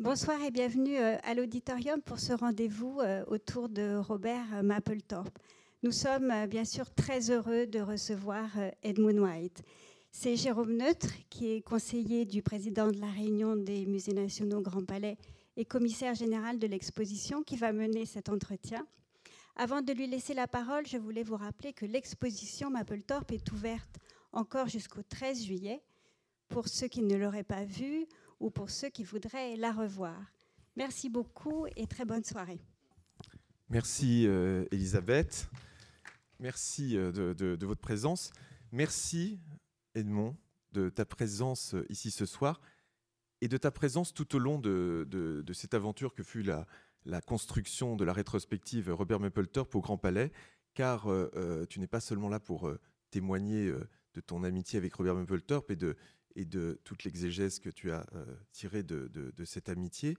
Bonsoir et bienvenue euh, à l'auditorium pour ce rendez-vous euh, autour de Robert euh, Mapplethorpe. Nous sommes bien sûr très heureux de recevoir Edmund White. C'est Jérôme Neutre, qui est conseiller du président de la Réunion des musées nationaux Grand Palais et commissaire général de l'exposition, qui va mener cet entretien. Avant de lui laisser la parole, je voulais vous rappeler que l'exposition Mapplethorpe est ouverte encore jusqu'au 13 juillet. Pour ceux qui ne l'auraient pas vue, ou pour ceux qui voudraient la revoir. Merci beaucoup et très bonne soirée. Merci euh, Elisabeth. Merci euh, de, votre présence. Merci Edmond de ta présence euh, ici ce soir et de ta présence tout au long de, cette aventure que fut la, construction de la rétrospective Robert Mapplethorpe au Grand Palais, car tu n'es pas seulement là pour témoigner de ton amitié avec Robert Mapplethorpe et de, et de toute l'exégèse que tu as euh, tirée de, cette amitié,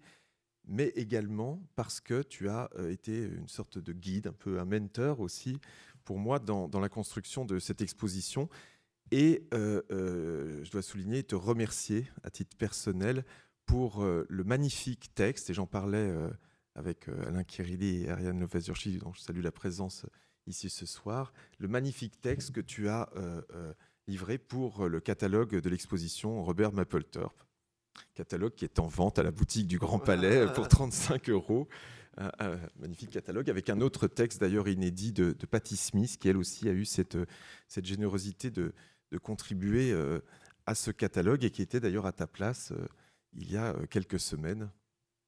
mais également parce que tu as euh, été une sorte de guide, un peu un mentor aussi pour moi dans, la construction de cette exposition. Et euh, je dois souligner et te remercier à titre personnel pour le magnifique texte, et j'en parlais avec Alain Kirilli et Ariane lopez dont je salue la présence ici ce soir, le magnifique texte que tu as livré pour le catalogue de l'exposition Robert Mapplethorpe. Catalogue qui est en vente à la boutique du Grand Palais pour 35 euros. Un, magnifique catalogue avec un autre texte d'ailleurs inédit de, de, Patty Smith qui elle aussi a eu cette, cette générosité de, de contribuer euh, à ce catalogue et qui était d'ailleurs à ta place euh, il y a euh, quelques semaines.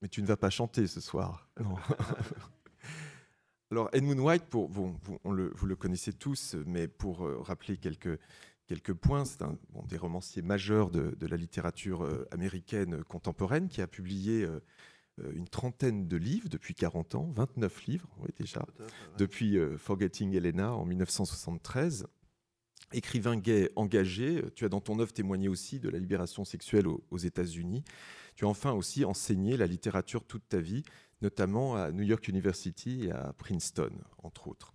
Mais tu ne vas pas chanter ce soir. Non. Alors Edmund White, pour, vous, on le, vous le connaissez tous, mais pour rappeler quelques, quelques points. C'est un des romanciers majeurs de, la littérature euh, américaine contemporaine qui a publié euh, euh, une trentaine de livres depuis 40 ans, 29 livres oui, déjà, depuis Forgetting Helena en 1973. Écrivain gay engagé, tu as dans ton œuvre témoigné aussi de la libération sexuelle aux, aux États-Unis. Tu as enfin aussi enseigné la littérature toute ta vie, notamment à New York University et à Princeton, entre autres.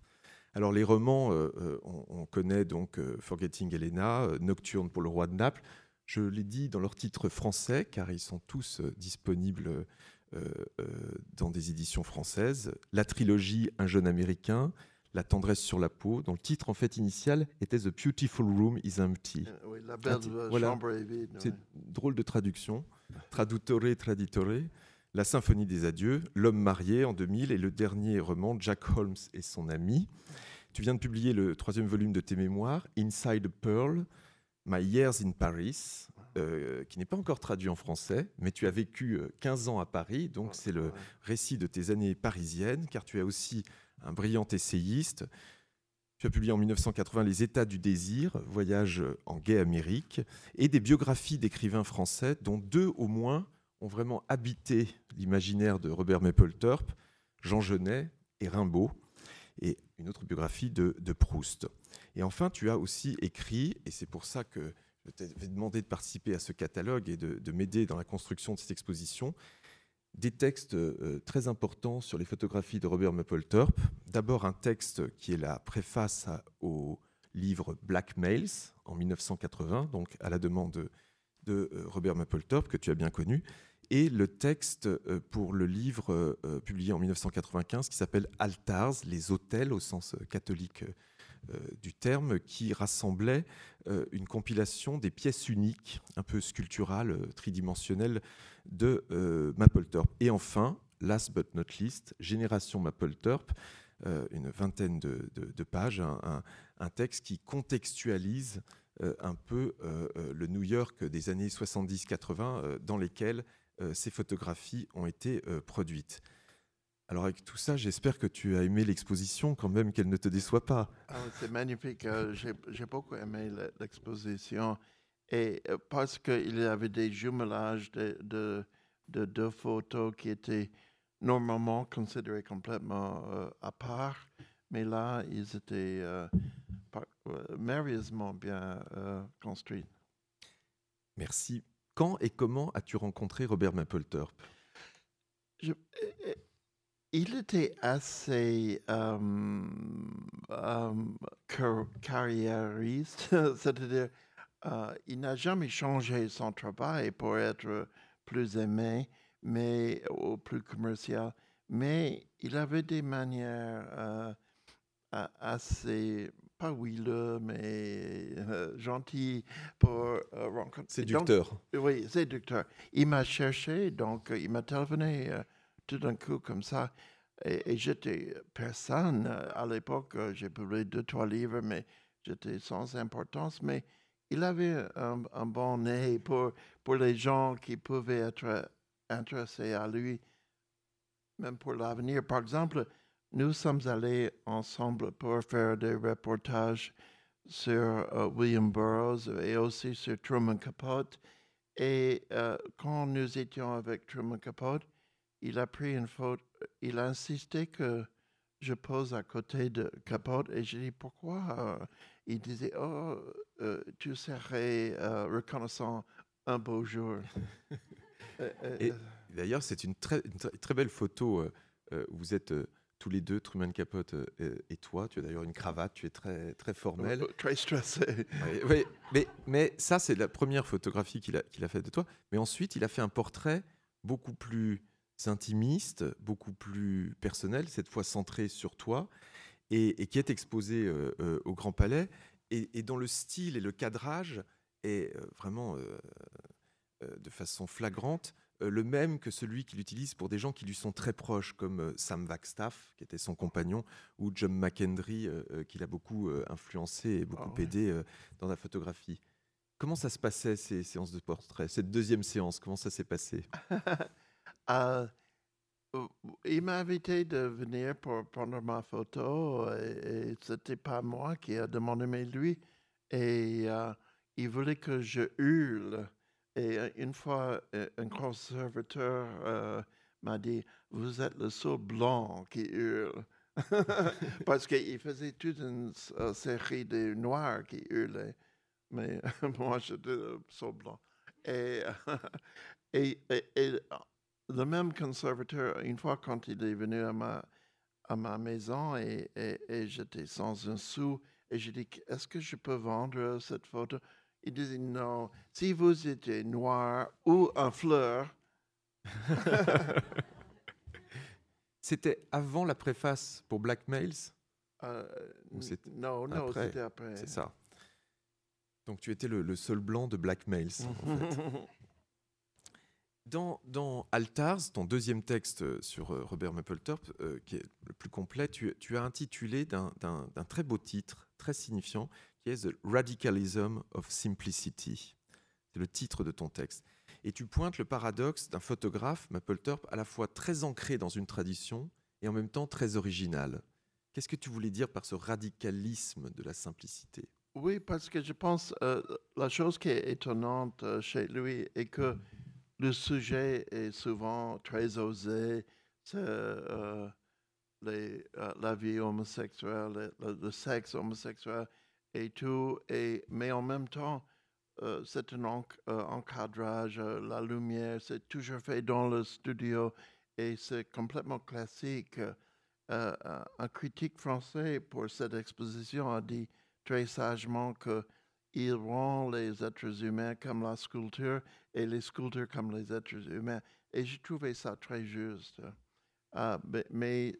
Alors les romans, euh, euh, on, connaît donc euh, Forgetting Helena, Nocturne pour le roi de Naples. Je l'ai dit dans leur titre français, car ils sont tous disponibles dans des éditions françaises. La trilogie Un jeune américain, La tendresse sur la peau, dont le titre en fait initial était The Beautiful Room is Empty. la belle chambre est vide. C'est drôle de traduction. Traduttore, traditore. La Symphonie des Adieux, L'homme marié en 2000 et le dernier roman Jack Holmes et son ami. Tu viens de publier le troisième volume de tes mémoires, Inside Pearl, My Years in Paris, euh, qui n'est pas encore traduit en français, mais tu as vécu 15 euh, ans à Paris, donc c'est le récit de tes années parisiennes, car tu es aussi un brillant essayiste. Tu as publié en 1980 Les États du désir, Voyage en gay Amérique, et des biographies d'écrivains français, dont deux au moins ont vraiment habité l'imaginaire de Robert Mapplethorpe, Jean Genet et Rimbaud, et une autre biographie de, Proust. Et enfin, tu as aussi écrit, et c'est pour ça que je t'avais demandé de participer à ce catalogue et de, m'aider dans la construction de cette exposition, des textes euh, très importants sur les photographies de Robert Mapplethorpe. D'abord un texte qui est la préface au livre Blackmails en 1980, donc à la demande de, de euh, Robert Mapplethorpe, que tu as bien connu, et le texte euh, pour le livre euh, publié en 1995 qui s'appelle Altars, les hôtels au sens euh, catholique du terme, qui rassemblait une compilation des pièces uniques, un peu sculpturales, tridimensionnelles, de Mapplethorpe. Et enfin, last but not least, Génération Mapplethorpe, une vingtaine de, pages, un, un, texte qui contextualise un peu le New York des années 70-80, dans lesquels euh, ces photographies ont été euh, produites. Alors avec tout ça, j'espère que tu as aimé l'exposition quand même, qu'elle ne te déçoit pas. Ah, c'est magnifique, euh, j'ai beaucoup aimé l'exposition. Et parce qu'il y avait des jumelages de, de, deux photos qui étaient normalement considérées complètement à part, mais là, ils étaient merveilleusement bien construits. Merci quand et comment as-tu rencontré Robert Mapplethorpe? Je, euh, Il était assez euh, euh, carriériste, c'est-à-dire il n'a jamais changé son travail pour être plus aimé, mais au plus commercial. Mais il avait des manières euh, assez, pas huileux, mais euh, gentilles pour euh, rencontrer. Donc, Séducteur. oui, séducteur. Il m'a cherché, donc euh, il m'a téléphoné tout d'un coup comme ça. Et, et j'étais personne. À l'époque, j'ai publié deux, trois livres, mais j'étais sans importance. Mais il avait un, un bon nez pour, pour les gens qui pouvaient être intéressés à lui, même pour l'avenir. Par exemple, nous sommes allés ensemble pour faire des reportages sur euh, William Burroughs et aussi sur Truman Capote. Et euh, quand nous étions avec Truman Capote, il a pris une photo, il a insisté que je pose à côté de Capote et j'ai dit pourquoi euh, Il disait Oh, euh, tu serais reconnaissant un beau jour. Et- D'ailleurs, c'est une très, une très, belle photo où vous êtes tous les deux, Truman Capote euh, et toi. Tu as d'ailleurs une cravate, tu es très, très formel. euh, très stressé. Mais, mais ça, c'est la première photographie qu'il a, qu'il a faite de toi. Mais ensuite, il a fait un portrait beaucoup plus intimiste, beaucoup plus personnel, cette fois centré sur toi, et, et qui est exposé euh, euh, au Grand Palais, et, et dont le style et le cadrage est vraiment, euh, de façon flagrante, le même que celui qu'il utilise pour des gens qui lui sont très proches, comme euh, Sam Wagstaff, qui était son compagnon, ou John McKendry, euh, euh, qui l'a beaucoup euh, influencé et beaucoup Ah ouais. aidé euh, dans la photographie. Comment ça se passait, ces séances de portrait Cette deuxième séance, comment ça s'est passé? Euh, euh, il m'a invité de venir pour prendre ma photo et, et c'était pas moi qui a demandé, mais lui. Et euh, il voulait que je hurle. Et euh, une fois, euh, un conservateur euh, m'a dit, vous êtes le seul blanc qui hurle. Parce qu'il faisait toute une série de noirs qui hurlaient. Mais moi, j'étais le seul blanc. Et, le même conservateur, une fois quand il est venu à ma, à ma maison et j'étais sans un sou, et j'ai dit, est-ce que je peux vendre cette photo? Il disait, non, si vous étiez noir ou en fleur, C'était avant la préface pour Blackmails, euh, Ou n- c'était non, non, c'était après. c'est ça. Donc tu étais le, le seul blanc de Blackmails, en fait. Dans, dans Altars, ton deuxième texte euh, sur euh, Robert Mapplethorpe, euh, qui est le plus complet, tu, tu as intitulé d'un très beau titre, très signifiant, qui est The Radicalism of Simplicity. C'est le titre de ton texte. Et tu pointes le paradoxe d'un photographe, Mapplethorpe, à la fois très ancré dans une tradition et en même temps très original. Qu'est-ce que tu voulais dire par ce radicalisme de la simplicité? Oui, parce que je pense euh, la chose qui est étonnante euh, chez lui est que le sujet est souvent très osé. C'est euh, euh, la vie homosexuelle, le, le- le sexe homosexuel et tout. Et, mais en même temps, euh, c'est un euh, encadrage, euh, la lumière, c'est toujours fait dans le studio et c'est complètement classique. Un- critique français pour cette exposition a dit très sagement que il rend les êtres humains comme la sculpture et les sculptures comme les êtres humains. Et j'ai trouvé ça très juste. Ah, mais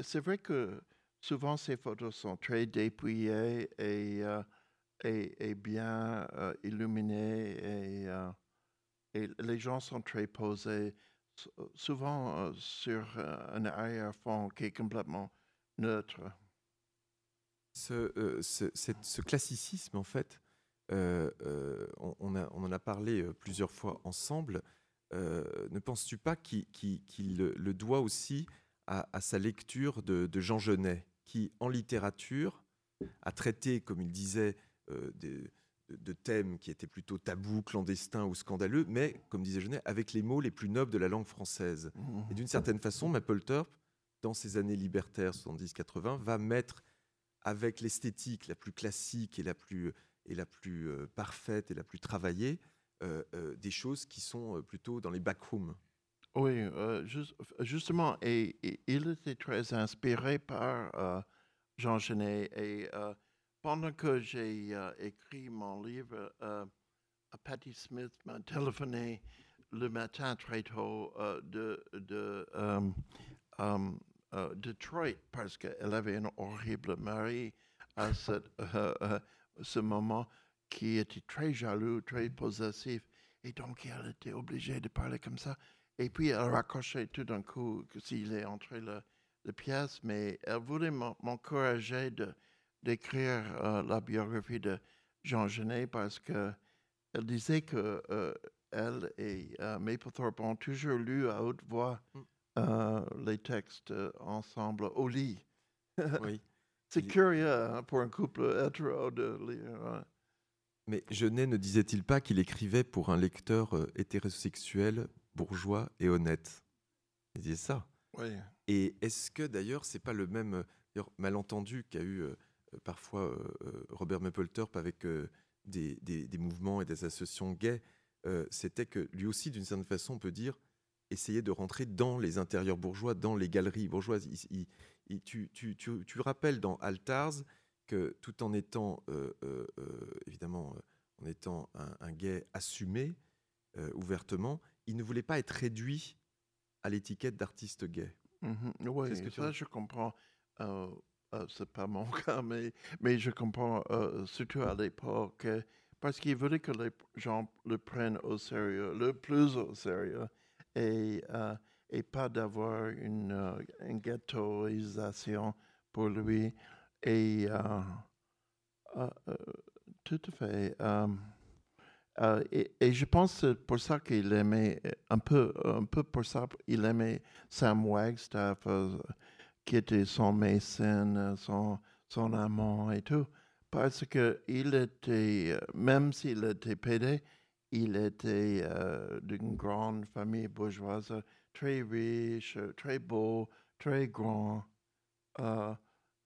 c'est vrai que souvent ces photos sont très dépouillées et, euh, bien euh, illuminées et, euh, et les gens sont très posés, souvent sur un arrière-fond qui est complètement neutre. ce, ce- classicisme, en fait, on, en a parlé plusieurs fois ensemble. Ne penses-tu pas qu'il le, doit aussi à, sa lecture de Jean Genet, qui, en littérature, a traité, comme il disait, euh, des- de, thèmes qui étaient plutôt tabous, clandestins ou scandaleux, mais, comme disait Genet, avec les mots les plus nobles de la langue française. Et d'une certaine façon, Mapplethorpe, dans ses années libertaires 70-80, va mettre avec l'esthétique la plus classique et la plus, et la plus euh, parfaite et la plus travaillée, euh, euh, des choses qui sont plutôt dans les backrooms. Oui, euh, jus- justement, et, et il était très inspiré par euh, Jean Genet. Et euh, pendant que j'ai écrit mon livre, Patty Smith m'a téléphoné le matin très tôt de, de Detroit parce qu'elle avait un horrible mari à cette, ce moment qui était très jaloux, très possessif. Et donc, elle était obligée de parler comme ça. Et puis, elle raccrochait tout d'un coup que s'il est entré le, le pièce, mais elle voulait m'en- m'encourager de d'écrire euh, la biographie de Jean Genet parce que elle disait que euh, elle et euh, Mapplethorpe ont toujours lu à haute voix Mm. euh, les textes ensemble au lit. Oui. C'est curieux hein, pour un couple hétéro de lire. hein. Mais Genet ne disait-il pas qu'il écrivait pour un lecteur hétérosexuel, bourgeois et honnête Il disait ça. Oui. Et est-ce que d'ailleurs, c'est pas le même euh, malentendu qu'a eu euh, euh, parfois euh, Robert Mapplethorpe avec euh, des, des- des mouvements et des associations gays C'était que lui aussi, d'une certaine façon, on peut dire, essayait de rentrer dans les intérieurs bourgeois, dans les galeries bourgeoises. Il- il- il- tu, tu- tu- tu rappelles dans Altars que tout en étant, évidemment, en étant un, un gay assumé ouvertement, il ne voulait pas être réduit à l'étiquette d'artiste gay. Mhm. Oui, ce que ça je comprends. Euh, euh, c'est pas mon cas, mais, mais je comprends euh, surtout à l'époque parce qu'il voulait que les gens le prennent au sérieux, le plus au sérieux, et, euh, et pas d'avoir une, euh, une ghettoisation pour lui. Et tout à fait. Euh, et, je pense que c'est pour ça qu'il aimait euh, un peu, un peu pour ça, il aimait Sam Wagstaff, euh, qui était son mécène, son, son amant et tout, parce que il était, même s'il était pédé, il était d'une grande famille bourgeoise, très riche, très beau, très grand.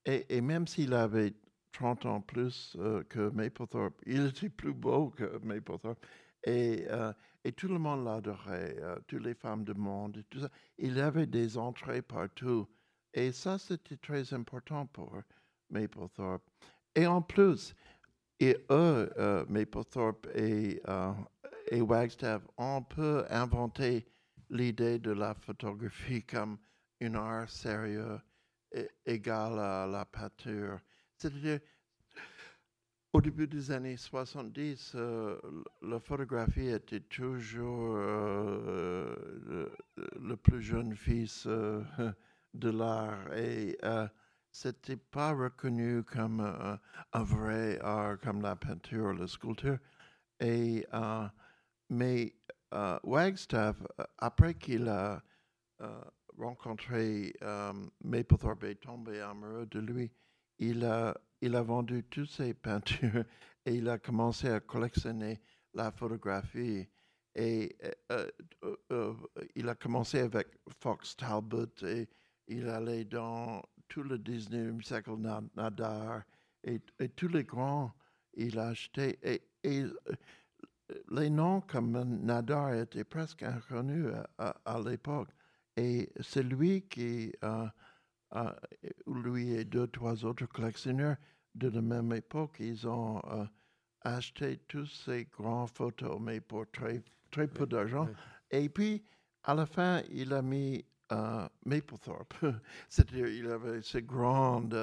et, et même s'il avait 30 ans plus euh, que Mapplethorpe, il était plus beau que Mapplethorpe. Et, euh, et tout le monde l'adorait, euh, toutes les femmes du monde, tout ça. Il avait des entrées partout. Et ça, c'était très important pour Mapplethorpe. Et en plus, et eux, Mapplethorpe et, et Wagstaff, ont peu inventé l'idée de la photographie comme un art sérieux égal à la peinture. C'est-à-dire, au début des années 70, euh, la photographie était toujours euh, le, plus jeune fils euh, de l'art et euh, c'était pas reconnu comme un vrai art comme la peinture, la sculpture. Et, mais Wagstaff, après qu'il a rencontré Mapplethorpe et tombé amoureux de lui, il a, il a vendu toutes ses peintures et il a commencé à collectionner la photographie. Et euh, euh, euh, il a commencé avec Fox Talbot et il allait dans tout le 19e siècle, Na- Nadar et, tous les grands, il a acheté. Et, les noms comme Nadar étaient presque inconnus à, l'époque. Et c'est lui qui, euh, lui et deux, trois autres collectionneurs de la même époque, ils ont euh, acheté tous ces grands photos, mais pour très, très peu d'argent. Et puis, à la fin, il a mis euh, Mapplethorpe. C'est-à-dire, il avait ces grandes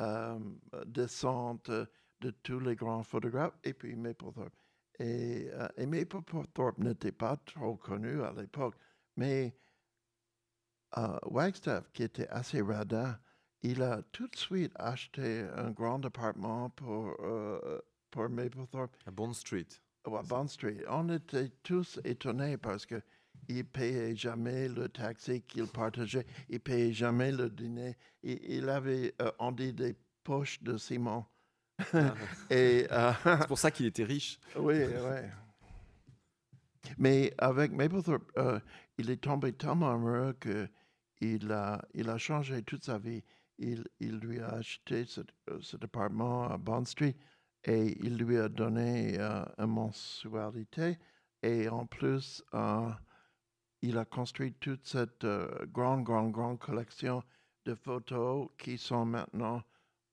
euh, descentes de tous les grands photographes, et puis Mapplethorpe. Et, et Mapplethorpe n'était pas trop connu à l'époque, mais euh, Wagstaff, qui était assez radin, il a tout de suite acheté un grand appartement pour, euh, pour Mapplethorpe À Bond Street. Bond Street. On était tous étonnés parce que il payait jamais le taxi qu'il partageait, il payait jamais le dîner. Il, il avait, euh, on dit, des poches de ciment. Et euh, C'est pour ça qu'il était riche. oui, oui. Mais avec Mapplethorpe, euh, il est tombé tellement amoureux que il a, il a changé toute sa vie. Il, il lui a acheté cet, euh, cet appartement à Bond Street et il lui a donné euh, une mensualité. Et en plus, euh, il a construit toute cette euh, grande, grande, grande collection de photos qui sont maintenant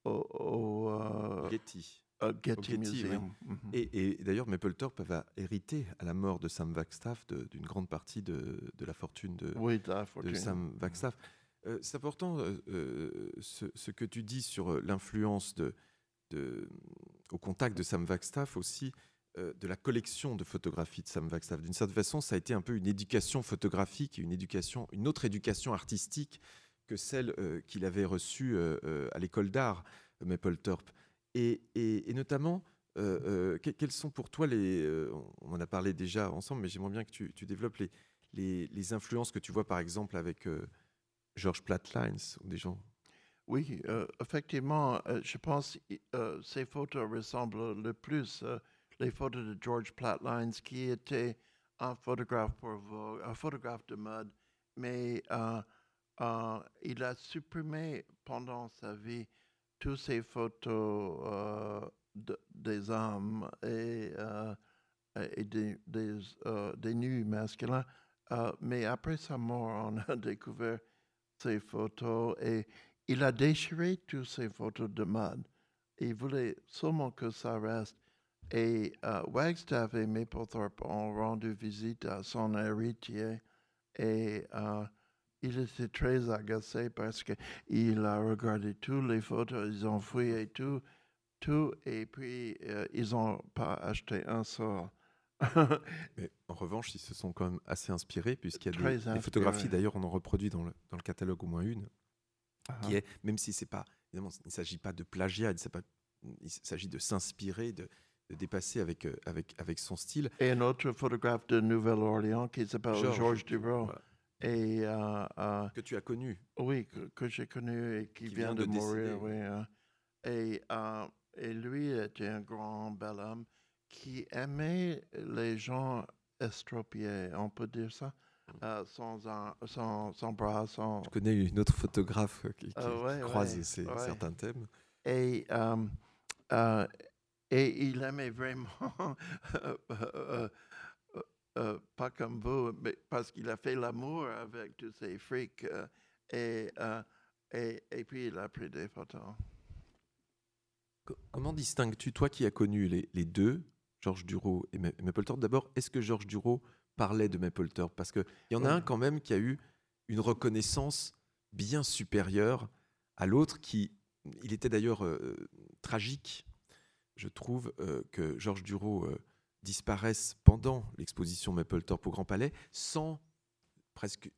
au, au, Getty. Getty, Getty, Museum. Mhm. Et, et d'ailleurs, Mapplethorpe va hériter à la mort de Sam Wagstaff d'une grande partie de, de la fortune de, Oui. Sam Wagstaff. Euh, c'est important euh, euh, ce, ce que tu dis sur euh, l'influence de, de- au contact de Sam Wagstaff aussi euh, de la collection de photographies de Sam Wagstaff. D'une certaine façon, ça a été un peu une éducation photographique, une éducation, une autre éducation artistique que celle qu'il avait reçue à l'école d'art Mapplethorpe. Et, notamment, euh, euh, que- quels sont pour toi les... euh, on en a parlé déjà ensemble, mais j'aimerais bien que tu, développes les, influences que tu vois par exemple avec euh, George Platlines ou des gens. Oui, effectivement, je pense que ces photos ressemblent le plus les photos de George Platlines, qui était un photographe pour Vogue, un photographe de mode, mais il a supprimé pendant sa vie toutes ces photos euh, de- des hommes et, euh, des, des, euh, des masculins. Mais après sa mort, on a découvert ces photos et il a déchiré toutes ces photos de mode. Il voulait seulement que ça reste. Et Wagstaff et Mapplethorpe ont rendu visite à son héritier et il était très agacé parce qu'il a regardé toutes les photos, ils ont fouillé tout, tout et puis euh, ils n'ont pas acheté un seul. Mais en revanche, ils se sont quand même assez inspirés, puisqu'il y a des, des photographies, d'ailleurs, on en reproduit dans le, dans le catalogue au moins une, qui Ah. est, même si c'est pas, évidemment, il ne s'agit pas de plagiat, il s'agit de s'inspirer, de, de dépasser avec, euh, avec, avec son style. Et un autre photographe de Nouvelle-Orléans qui s'appelle Georges, Dureau. voilà, Et euh, euh, que tu as connu. oui, que, que j'ai connu et qui, Qui vient, vient de, de mourir. Oui, euh, et, euh, et lui était un grand bel homme qui aimait les gens estropiés, on peut dire ça, euh, sans, un- sans, sans bras, sans, Je connais une autre photographe euh, qui, qui ouais, croise ouais, ces- ouais. certains thèmes. et, euh, euh, et il aimait vraiment, euh, pas comme vous, mais parce qu'il a fait l'amour avec tous ces frics. euh, et, euh, et, et puis il a pris des photos. Co- Comment distingues-tu, toi qui as connu les, les deux, Georges Duro et Ma- Mapplethorpe? D'abord, est-ce que Georges Duro parlait de Mapplethorpe? Parce qu'il y en a un quand même qui a eu une reconnaissance bien supérieure à l'autre, qui, il était d'ailleurs tragique, je trouve, que Georges Duro euh, disparaisse pendant l'exposition Mapplethorpe au Grand Palais, sans presque...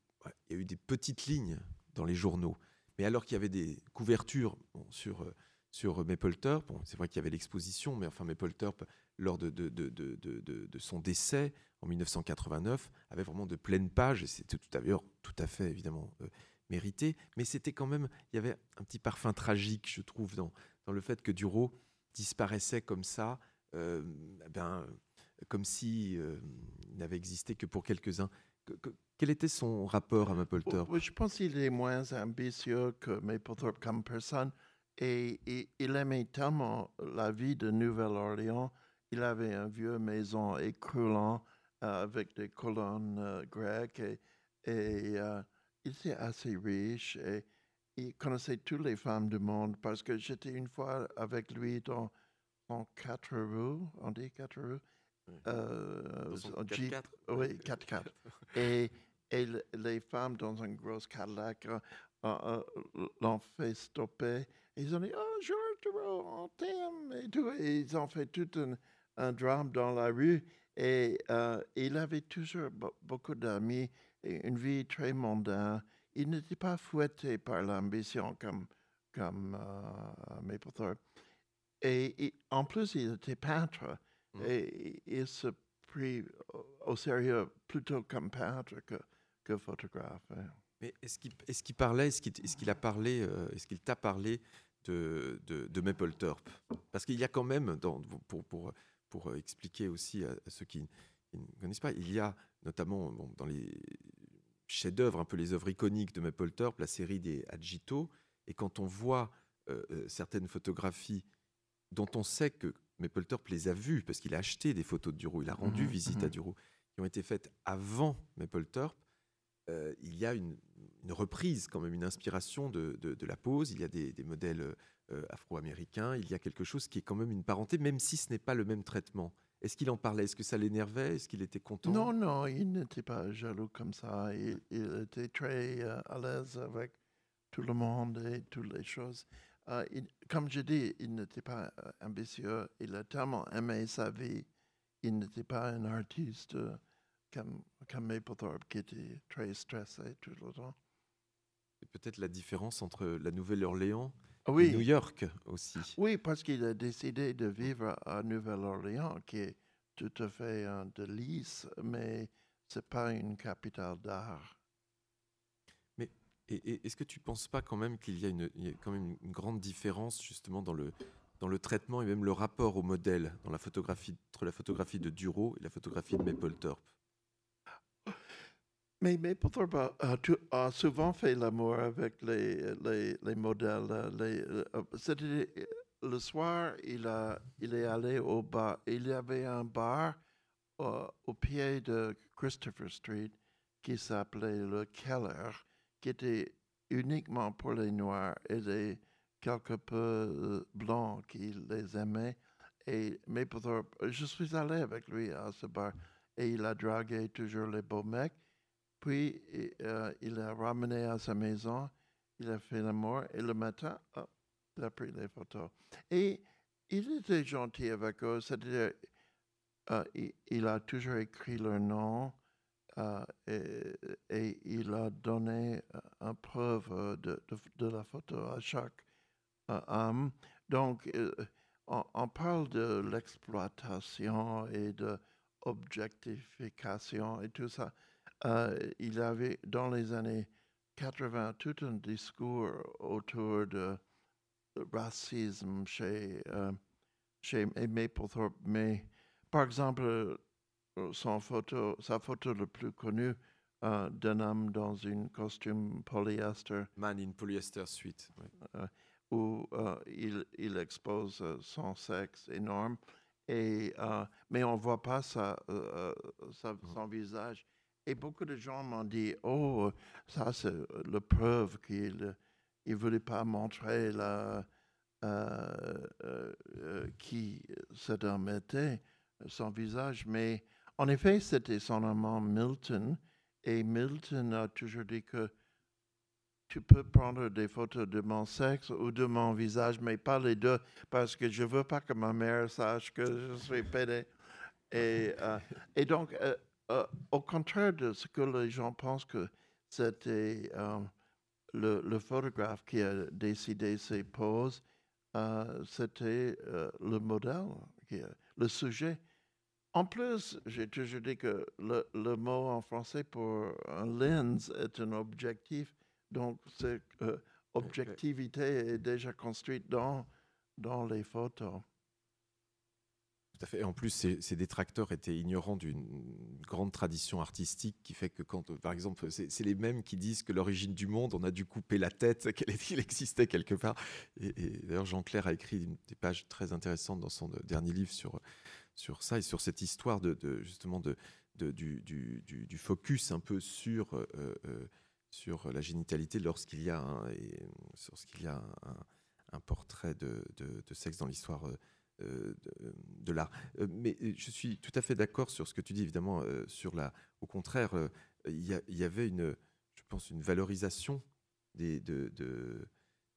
Il y a eu des petites lignes dans les journaux, mais alors qu'il y avait des couvertures sur... euh, sur Mapplethorpe. C'est vrai qu'il y avait l'exposition, mais enfin Mapplethorpe, lors de, de, de, de, son décès en 1989, avait vraiment de pleines pages, et c'était tout d'ailleurs tout à fait évidemment euh, mérité, mais c'était quand même, il y avait un petit parfum tragique, je trouve, dans, dans le fait que Duro disparaissait comme ça, euh, ben, comme si euh, il n'avait existé que pour quelques-uns. Que- que- quel était son rapport à Mapplethorpe je pense qu'il est moins ambitieux que Mapplethorpe comme personne. Et, et il aimait tellement la vie de Nouvelle-Orléans. Il avait une vieille maison écroulant euh, avec des colonnes euh, grecques. Et, et, euh, il était assez riche. Et il connaissait toutes les femmes du monde parce que j'étais une fois avec lui dans, dans quatre roues. On dit quatre roues? Euh, Jeep. 4x4? Oui, 4x4. Et, et le- les femmes dans un gros Cadillac euh, euh, euh, l'ont fait stopper. Ils ont dit Oh, Dureau, on t'aime. Et, tout. Et ils ont fait tout un, un drame dans la rue. Et euh, il avait toujours be- beaucoup d'amis et une vie très mondaine. Il n'était pas fouetté par l'ambition comme, comme euh, Mapplethorpe. Et, et en plus, il était peintre. Mm. Et il se prit au- sérieux plutôt comme peintre que, que photographe. hein. Mais est-ce qu'il est qu'il parlait, est-ce qu'il a parlé, euh, est-ce qu'il t'a parlé de, de, de Mapplethorpe Parce qu'il y a quand même, dans, pour, pour, pour expliquer aussi à, ceux qui, qui ne connaissent pas, il y a notamment bon, dans les chefs-d'œuvre, un peu les œuvres iconiques de Mapplethorpe, la série des Agito, et quand on voit euh, euh, certaines photographies dont on sait que Mapplethorpe les a vues, parce qu'il a acheté des photos de Duro, il a rendu Mhm, visite à mhm. Duro, qui ont été faites avant Mapplethorpe, euh, il y a une, une reprise, quand même, une inspiration de, de- de la pose. Il y a des, des modèles euh, afro-américains. Il y a quelque chose qui est quand même une parenté, même si ce n'est pas le même traitement. Est-ce qu'il en parlait? Est-ce que ça l'énervait? Est-ce qu'il était content? Non, non, il n'était pas jaloux comme ça. Il, il était très euh, à l'aise avec tout le monde et toutes les choses. Euh, il- comme je dis, il n'était pas euh, ambitieux. Il a tellement aimé sa vie. Il n'était pas un artiste euh, comme, comme Mapplethorpe qui était très stressé tout le temps. Peut-être la différence entre la Nouvelle-Orléans Ah et New York aussi. oui, parce qu'il a décidé de vivre à Nouvelle-Orléans, qui est tout à fait un délice, mais c'est pas une capitale d'art. Et, est-ce que tu ne penses pas quand même qu'il y a, une, il y a quand même une grande différence justement dans le, dans le traitement et même le rapport au modèle dans la photographie, entre la photographie de Duro et la photographie de Mapplethorpe? Mais Mapplethorpe a, souvent fait l'amour avec les, les, les modèles. euh, euh, le soir, il, a, il est allé au bar. Il y avait un bar euh, au pied de Christopher Street qui s'appelait le Keller, qui était uniquement pour les Noirs et les quelque peu blancs qui les aimaient. Et Mapplethorpe, je suis allé avec lui à ce bar et il a dragué toujours les beaux mecs. Puis euh, il a ramené à sa maison, il a fait l'amour et le matin, il a pris les photos. Et il était gentil avec eux, c'est-à-dire euh, il, il a toujours écrit leur nom euh, et, il a donné euh, un preuve euh, de, la photo à chaque homme. Donc, on, parle de l'exploitation et de objectification et tout ça. Il avait, dans les années 80, tout un discours autour de racisme chez, chez Mapplethorpe. Mais, par exemple, son photo, sa photo la plus connue euh, d'un homme dans un costume polyester Man in Polyester Suite. ouais. où euh, il, il expose euh, son sexe énorme, et, euh, mais on ne voit pas sa, euh, euh, sa- son visage. Et beaucoup de gens m'ont dit, oh, ça c'est la preuve qu'il ne voulait pas montrer la, euh, euh, euh, qui cet homme était, son visage. Mais en effet, c'était son amant Milton, et Milton a toujours dit que tu peux prendre des photos de mon sexe ou de mon visage, mais pas les deux, parce que je veux pas que ma mère sache que je suis pédé. Et, euh, donc, euh, euh, au contraire de ce que les gens pensent que c'était le, le photographe qui a décidé ces poses, c'était le modèle, le sujet. En plus, j'ai toujours dit que le, le mot en français pour un lens est un objectif. Donc, cette euh, objectivité est déjà construite dans, dans les photos. Tout à fait. Et en plus, ces, détracteurs étaient ignorants d'une grande tradition artistique qui fait que quand, par exemple, c'est les mêmes qui disent que l'origine du monde, on a dû couper la tête, qu'il existait quelque part. Et, d'ailleurs, Jean-Claire a écrit des pages très intéressantes dans son euh, dernier livre sur, sur ça et sur cette histoire de, justement du, focus un peu sur, euh, euh, sur la génitalité lorsqu'il y a un, y a un, portrait de, sexe dans l'histoire de, de l'art. Euh, mais euh, je suis tout à fait d'accord sur ce que tu dis, évidemment, euh, sur la. Au contraire, euh, il y, avait une, je pense, une valorisation des, de- de-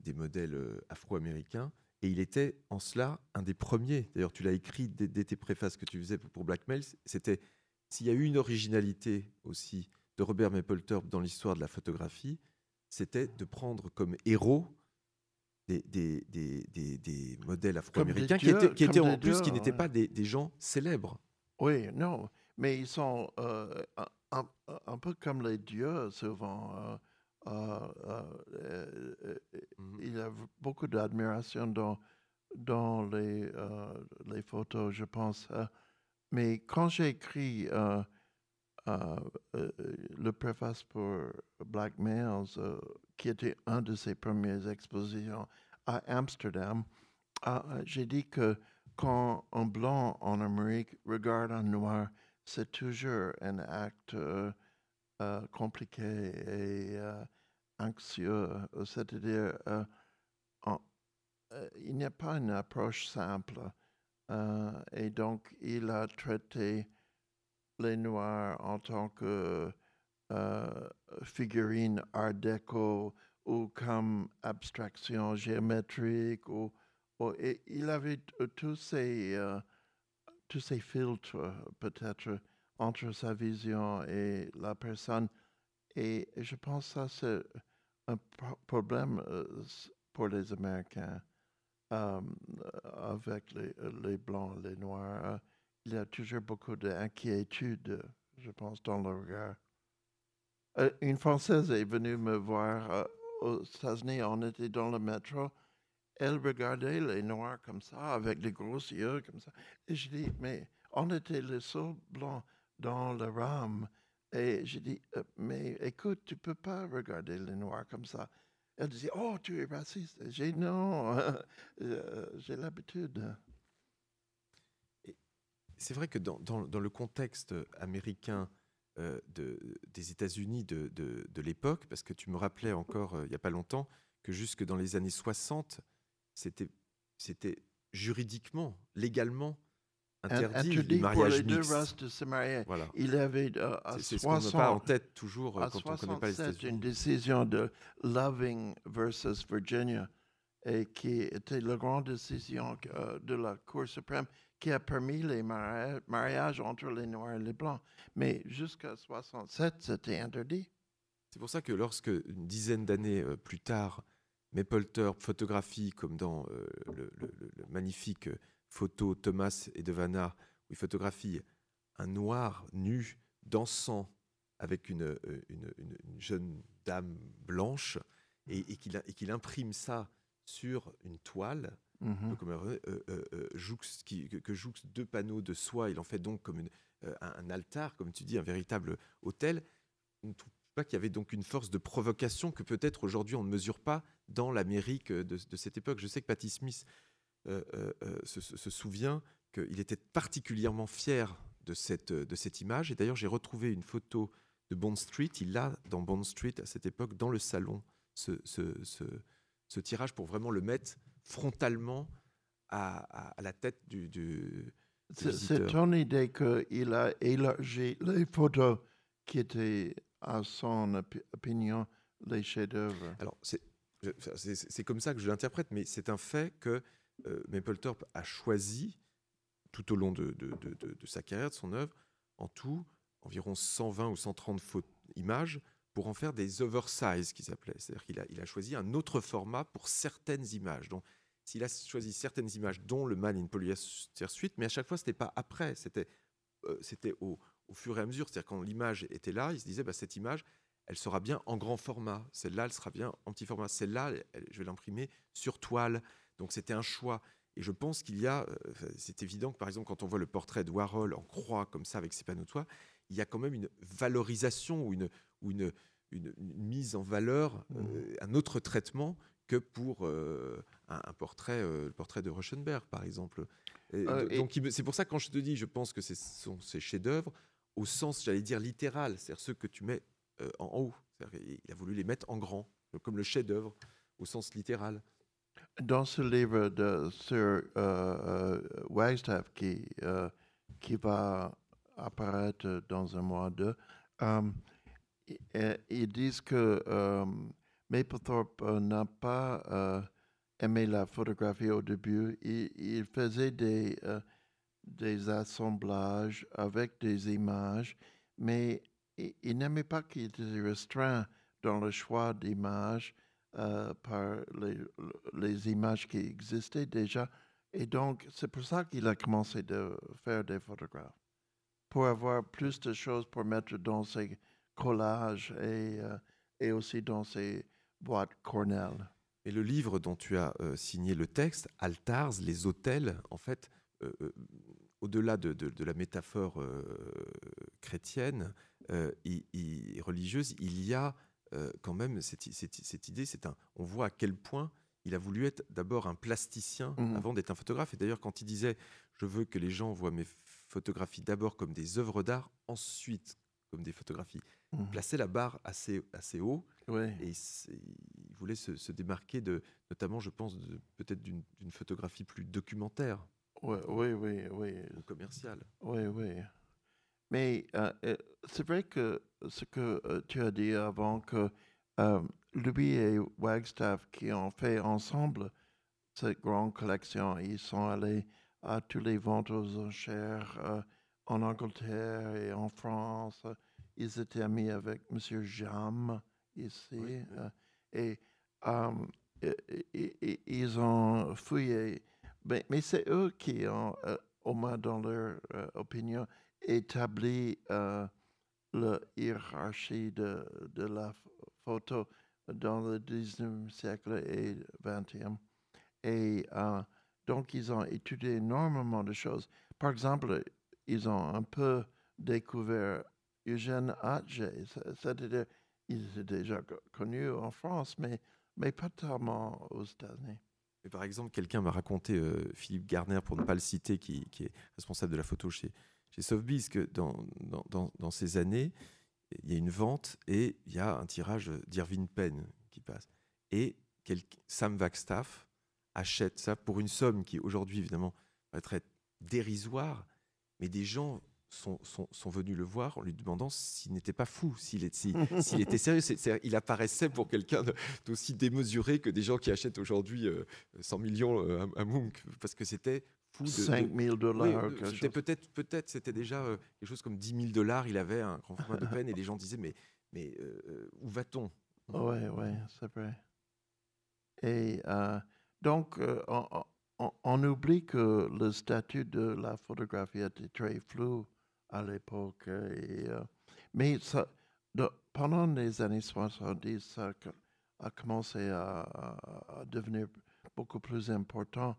des modèles euh, afro-américains. Et il était en cela un des premiers. D'ailleurs, tu l'as écrit dès, dès tes préfaces que tu faisais pour, pour Blackmail. C'était s'il y a eu une originalité aussi de Robert Mapplethorpe dans l'histoire de la photographie, c'était de prendre comme héros des, des, des, des- modèles afro-américains qui étaient, qui étaient en plus dieux, qui n'étaient ouais. pas des, des gens célèbres. Oui, non, mais ils sont euh, un, peu comme les dieux souvent. euh, euh, Mhm. il y a beaucoup d'admiration dans, dans les, les photos, je pense. euh. mais quand j'ai écrit euh, euh, euh, le préface pour Black Males, euh, qui était un de ses premières expositions à Amsterdam, j'ai dit que quand un blanc en Amérique regarde un noir, c'est toujours un acte euh, euh, compliqué et euh, anxieux. C'est-à-dire, il n'y a pas une approche simple. et donc, il a traité les Noirs en tant que figurines art déco ou comme abstraction géométrique. Ou, et il avait tous ces, tous ces filtres, peut-être, entre sa vision et la personne. Et je pense que ça, c'est un problème euh, pour les Américains euh, avec les, les, Blancs, les Noirs. Il y a toujours beaucoup d'inquiétude, je pense, dans le regard. Euh, une Française est venue me voir aux États-Unis, on était dans le métro. Elle regardait les Noirs comme ça, avec les gros yeux comme ça. Et je dis, mais on était les seuls Blancs dans le rame. Et j'ai dit, euh, mais écoute, tu peux pas regarder les Noirs comme ça. Elle disait, oh, tu es raciste. J'ai dit, non, euh, j'ai l'habitude. C'est vrai que dans, dans, le contexte américain euh, de, des États-Unis de, de, de l'époque, parce que tu me rappelais encore il n'y a pas longtemps que jusque dans les années 60, c'était juridiquement, légalement, interdit, les deux races de se marier. Voilà. Il avait euh, à c'est, 60, ce qu'on pas en tête toujours euh, quand on ne connaît pas les États-Unis. une décision de Loving versus Virginia et qui était la grande décision euh, de la Cour suprême qui a permis les mariages entre les Noirs et les Blancs. Mais jusqu'à 67, c'était interdit. C'est pour ça que lorsque, une dizaine d'années euh, plus tard, Mapplethorpe photographie, comme dans euh, le, magnifique photo Thomas et Devana, où il photographie un noir nu, dansant avec une, euh, une, une jeune dame blanche, et qu'il imprime ça sur une toile, mm -hmm. comme, euh, euh, euh, qui, que, jouxte deux panneaux de soie. Il en fait donc comme un, altar, comme tu dis, un véritable hôtel. On ne trouve pas qu'il y avait donc une force de provocation que peut-être aujourd'hui on ne mesure pas dans l'Amérique de, cette époque. Je sais que Patti Smith se, souvient qu'il était particulièrement fier de cette, image. Et d'ailleurs, j'ai retrouvé une photo de Bond Street. Il l'a dans Bond Street à cette époque, dans le salon, ce tirage pour vraiment le mettre frontalement à, à, à la tête du. du c'est ton idée qu'il a élargi les photos qui étaient, à son opinion, les chefs-d'œuvre. Alors, c'est comme ça que je l'interprète, mais c'est un fait que euh, Mapplethorpe a choisi, tout au long de, de, de, de, sa carrière, de son œuvre, en tout environ 120 ou 130 images pour en faire des oversize, qui s'appelait. C'est-à-dire qu'il a, il a choisi un autre format pour certaines images. Donc, s'il a choisi certaines images, dont le Man in Polyester Suite, mais à chaque fois, ce n'était pas après, c'était euh, c'était au, au, fur et à mesure. C'est-à-dire quand l'image était là, il se disait, bah, cette image, elle sera bien en grand format. Celle-là, elle sera bien en petit format. Celle-là, je vais l'imprimer sur toile. Donc, c'était un choix. Et je pense qu'il y a, euh, c'est évident que par exemple, quand on voit le portrait de Warhol en croix comme ça avec ses panneaux de toile, il y a quand même une valorisation ou une, ou une, une, une mise en valeur, mmh. euh, un autre traitement que pour euh, un, un, portrait, euh, le portrait de Rauschenberg, par exemple. Et, euh, donc, et... c'est pour ça que quand je te dis, je pense que ce sont ces chefs-d'œuvre, au sens, j'allais dire, littéral, c'est-à-dire ceux que tu mets euh, en haut. Il a voulu les mettre en grand, comme le chef-d'œuvre, au sens littéral. Dans ce livre de Sir euh, Wagstaff qui, qui va apparaître dans un mois de, um, ils disent que Mapplethorpe uh, n'a pas uh, aimé la photographie au début. Il, faisait des, uh, des assemblages avec des images, mais il, n'aimait pas qu'il était restreint dans le choix d'images euh, par les, images qui existaient déjà. Et donc, c'est pour ça qu'il a commencé de faire des photographes, pour avoir plus de choses pour mettre dans ses collages et, euh, et aussi dans ses boîtes Cornell. Et le livre dont tu as euh, signé le texte, Altars, les hôtels, en fait, euh, euh, au-delà de, de, de, la métaphore euh, chrétienne et, et, religieuse, il y a quand même cette, cette, cette idée, c'est un, on voit à quel point il a voulu être d'abord un plasticien mmh. avant d'être un photographe. Et d'ailleurs, quand il disait, je veux que les gens voient mes photographies d'abord comme des œuvres d'art, ensuite comme des photographies. Il plaçait la barre assez, assez haut Et il voulait se, se démarquer de, notamment, je pense, peut-être d'une photographie plus documentaire oui, oui, oui, oui. ou commerciale. Oui, oui. Mais euh, euh, c'est vrai que ce que euh, tu as dit avant, que euh, lui et Wagstaff qui ont fait ensemble cette grande collection, ils sont allés à tous les ventes aux enchères euh, en Angleterre et en France. Ils étaient amis avec M. Jam ici. Oui, oui. euh, et euh, et- ils ont fouillé. Mais, mais c'est eux qui ont, euh, au moins dans leur euh, opinion, établi la hiérarchie de, de la ph- photo dans le 19e siècle et 20e. Et euh, donc, ils ont étudié énormément de choses. Par exemple, ils ont un peu découvert Eugène Atget, c- c'est-à-dire, il était déjà co- connu en France, mais, mais pas tellement aux États-Unis. Par exemple, quelqu'un m'a raconté, euh, Philippe Garner, pour ne pas le citer, qui, est responsable de la photo chez, chez Sotheby's, que dans, dans, ces années, il y a une vente et il y a un tirage d'Irving Penn qui passe. Et Sam Wagstaff achète ça pour une somme qui, aujourd'hui, évidemment, va être dérisoire, mais des gens sont, sont, sont venus le voir en lui demandant s'il n'était pas fou, s'il est- si- s'il était sérieux. C'est- c'est- il apparaissait pour quelqu'un d'aussi démesuré que des gens qui achètent aujourd'hui euh, 100 millions euh, à, à parce que c'était fou. de- de- 5 000 oui, dollars. euh, quelque c'était peut-être, peut-être, c'était déjà euh, quelque chose comme 10 000 dollars. Il avait un grand format de peine et les gens disaient mais, mais euh, où va-t-on? Oui, oui, c'est vrai. Et euh, donc, euh, on, on- on oublie que le statut de la photographie était très flou à l'époque. euh, mais pendant les années 70, ça a commencé à, devenir beaucoup plus important.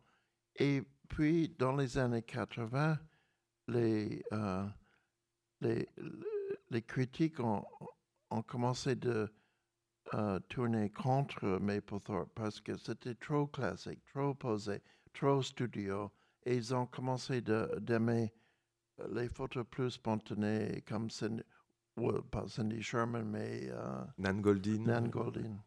Et puis, dans les années 80, les, euh, les, les critiques ont, ont commencé de euh, tourner contre Mapplethorpe parce que c'était trop classique, trop posé, trop studio. Et ils ont commencé d'aimer les photos plus spontanées comme Cindy, well, pas Cindy Sherman, mais euh, Nan Goldin. Nan Goldin.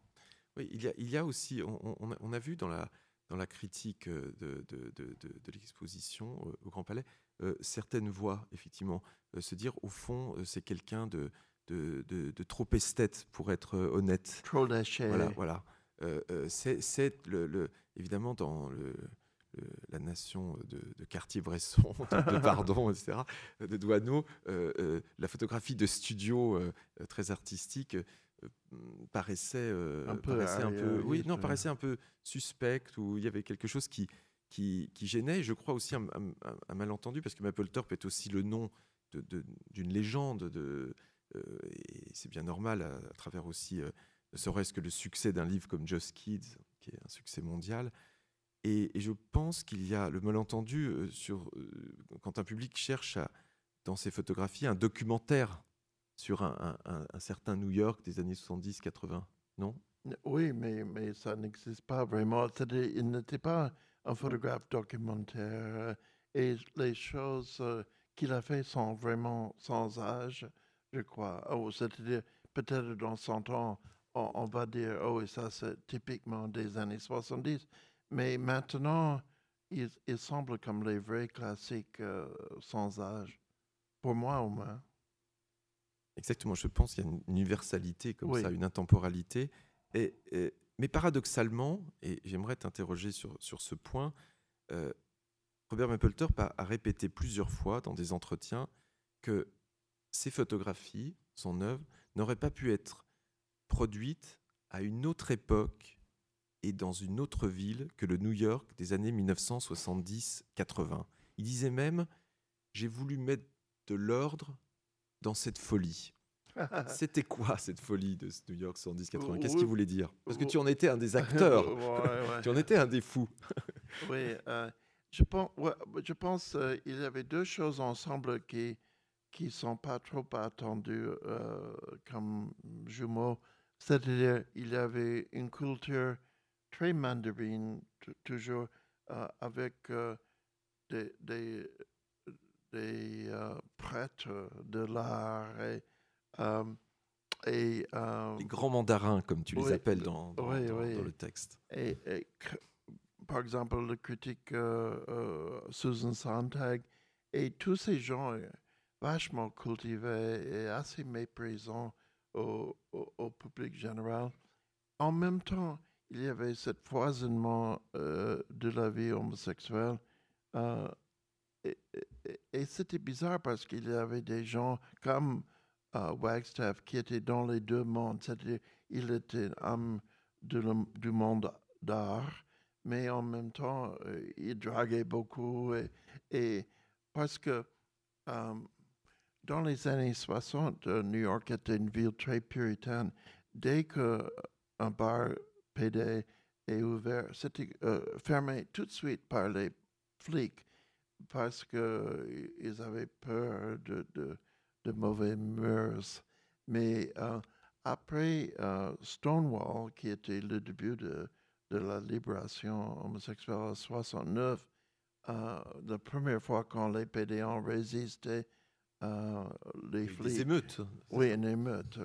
Oui, il y a, il y a aussi, on, on- on a, on a vu dans la, dans la critique euh, de, de, de- de- de l'exposition euh, au Grand Palais, euh, certaines voix, effectivement, euh, se dire, au fond, euh, c'est quelqu'un de, de, de- de trop esthète, pour être euh, honnête. Trop lâché. Voilà, voilà. Euh, euh, c'est c'est le, le- évidemment dans le, le- la nation de, de Cartier-Bresson, de, Pardon, etc., de Douaneau, euh, euh, la photographie de studio euh, euh, très artistique euh, paraissait, euh, Un peu paraissait un peu, arriériste, oui, non, ouais. paraissait un peu suspecte où il y avait quelque chose qui qui, qui gênait. Et je crois aussi un, un- un- un malentendu parce que Mapplethorpe est aussi le nom d'une légende de euh, et c'est bien normal à, à travers aussi euh, ne serait-ce que le succès d'un livre comme Just Kids, qui est un succès mondial. Et, je pense qu'il y a le malentendu euh, sur euh, quand un public cherche dans ses photographies un documentaire sur un, certain New York des années 70-80, non? Oui, mais, ça n'existe pas vraiment. Il n'était pas un photographe documentaire. euh, Et les choses qu'il a fait sont vraiment sans âge, je crois. Oh, c'est-à-dire, peut-être dans 100 ans, on, on va dire, oh, et ça, c'est typiquement des années 70. Mais maintenant, il, il semble comme les vrais classiques euh, sans âge. Pour moi, au moins. Exactement, je pense qu'il y a une universalité comme Oui. ça, une intemporalité. Et, et- mais paradoxalement, et j'aimerais t'interroger sur, sur ce point, euh, Robert Mapplethorpe a, a répété plusieurs fois dans des entretiens que ses photographies, son œuvre, n'auraient pas pu être produites à une autre époque et dans une autre ville que le New York des années 1970-80. Il disait même, j'ai voulu mettre de l'ordre dans cette folie. C'était quoi cette folie de ce New York 110-80 Qu'est-ce qu'il voulait dire? Parce que tu en étais un des acteurs, Ouais, ouais. tu en étais un des fous. Oui, euh, je pense, ouais, je pense euh, il y avait deux choses ensemble qui qui sont pas trop attendues euh, comme jumeaux. C'est-à-dire, il y avait une culture très mandarine, tou- toujours euh, avec euh, des, des, des euh, prêtres de l'art et et, Les grands mandarins, comme tu les appelles le- dans, dans- oui, dans- oui. dans le texte. et- par exemple, le critique Susan Sontag et tous ces gens vachement cultivés et assez méprisants au, au- au public général. En même temps, il y avait ce foisonnement euh, de la vie homosexuelle. euh, et c'était bizarre parce qu'il y avait des gens comme euh, Wagstaff qui étaient dans les deux mondes. C'est-à-dire, il était homme du monde d'art, mais en même temps, euh, il draguait beaucoup. Et, et parce que dans les années 60, euh, New York était une ville très puritaine. Dès qu'un bar PD est ouvert, c'était euh, fermé tout de suite par les flics parce qu'ils avaient peur de, de, de mauvais mœurs. Mais euh, après euh, Stonewall, qui était le début de, de la libération homosexuelle en 69, euh, la première fois quand les PD ont résisté, les Des flics. émeutes. Oui, une émeute.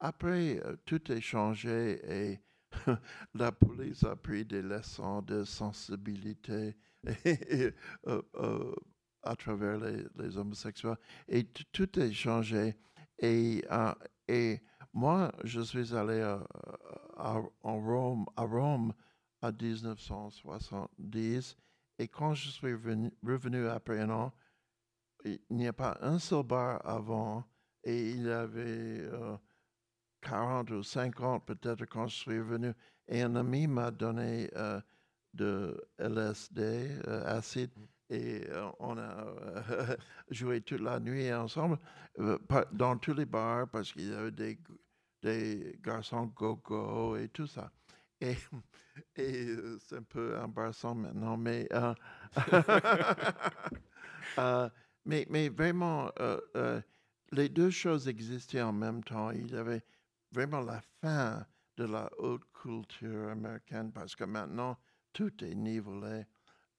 Après, euh, tout est changé et la police a pris des leçons de sensibilité euh, euh, à travers les, homosexuels. Et tout est changé. Et, moi, je suis allé à, en Rome, à Rome en 1970. Et quand je suis revenu, revenu après un an, il n'y a pas un seul bar avant et il y avait 40 ou 50 peut-être quand je suis venu. Et un ami m'a donné euh, de LSD, euh, acide, et euh, on a joué toute la nuit ensemble dans tous les bars parce qu'il y avait des, des garçons go-go et tout ça. Et, et c'est un peu embarrassant maintenant, mais, mais, mais vraiment, les deux choses existaient en même temps. Il y avait vraiment la fin de la haute culture américaine parce que maintenant, tout est nivelé.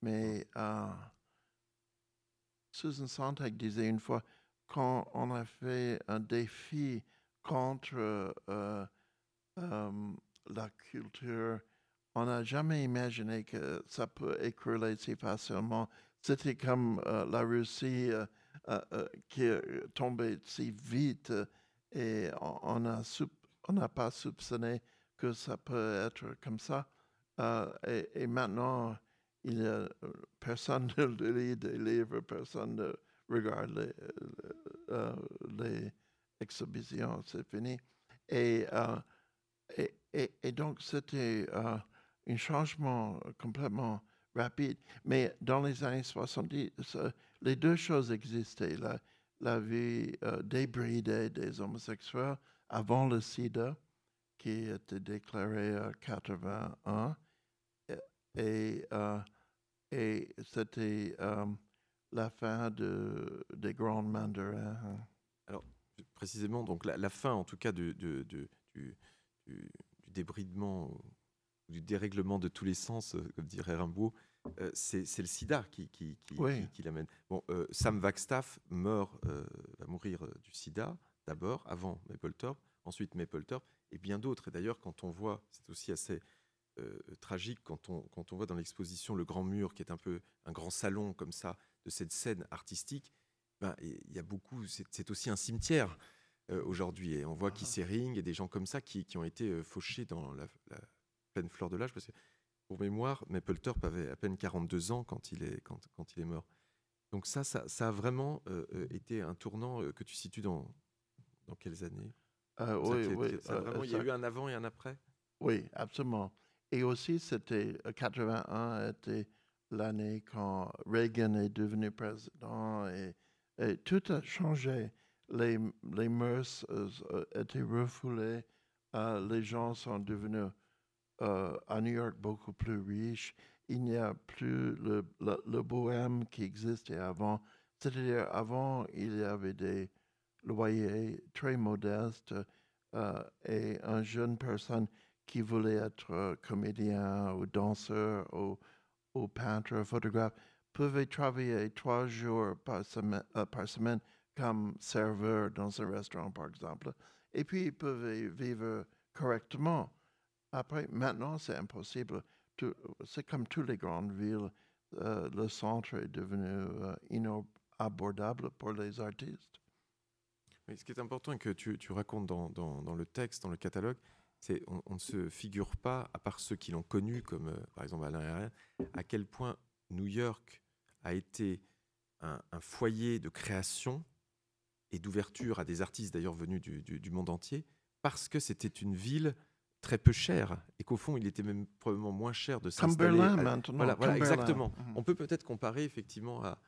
Mais euh, Susan Sontag disait une fois, quand on a fait un défi contre euh, euh, la culture, on n'a jamais imaginé que ça peut écrouler si facilement. C'était comme la Russie qui est tombée si vite et on- on a sou- on n'a pas soupçonné que ça peut être comme ça. Euh, et, maintenant, il y a, euh, personne ne lit des livres, personne ne regarde les, euh, exhibitions, c'est fini. Et, donc, c'était un changement complètement rapide. Mais dans les années 70, ça- les deux choses existaient. La, vie débridée des homosexuels avant le sida, qui était déclaré en 81, et, et, euh, et c'était euh, la fin de, des grands mandarins. précisément, donc la, la fin, en tout cas, du, du- du débridement, du dérèglement de tous les sens, euh, comme dirait Rimbaud, euh, c'est le sida qui, qui, qui, Oui. qui- qui l'amène. Bon, euh, Sam Wagstaff meurt, euh, va mourir euh, du sida d'abord, avant Mapplethorpe, ensuite Mapplethorpe, et bien d'autres. Et d'ailleurs, quand on voit, c'est aussi assez euh, tragique quand on, quand on voit dans l'exposition le grand mur, qui est un peu un grand salon comme ça, de cette scène artistique, ben, il y a beaucoup, c'est aussi un cimetière euh, aujourd'hui. Et on voit Keith Haring et des gens comme ça qui, qui ont été euh, fauchés dans la, la pleine fleur de l'âge. Parce que, pour mémoire, Mapplethorpe avait à peine 42 ans quand il est, quand, quand il est mort. Donc ça, ça, ça a vraiment été un tournant que tu situes dans, dans quelles années Euh, oui, euh, vraiment, Il y a eu un avant et un après? Oui, absolument. Et aussi, c'était euh, 81 était l'année quand Reagan est devenu président et, et tout a changé. Les, les mœurs euh, euh, étaient refoulées. Euh, les gens sont devenus euh, à New York beaucoup plus riches. Il n'y a plus le, le, le bohème qui existait avant. C'est-à-dire, avant, il y avait des loyers très modestes euh, et une jeune personne qui voulait être euh, comédien ou danseur ou, peintre, photographe, pouvait travailler trois jours par semaine, euh, par semaine comme serveur dans un restaurant, par exemple. Et puis, ils peuvent y vivre correctement. Après, maintenant, c'est impossible. C'est comme toutes les grandes villes, le centre est devenu inabordable pour les artistes. Mais ce qui est important et que tu, tu racontes dans, dans- dans le texte, dans le catalogue, c'est on, on ne se figure pas, à part ceux qui l'ont connu, comme euh, par exemple Alain Herrera, à quel point New York a été un, un foyer de création et d'ouverture à des artistes d'ailleurs venus du, du- du monde entier, parce que c'était une ville très peu chère et qu'au fond il était même probablement moins cher de s'installer. Berlin à- maintenant. voilà, exactement. Mhm. On peut peut-être comparer effectivement à,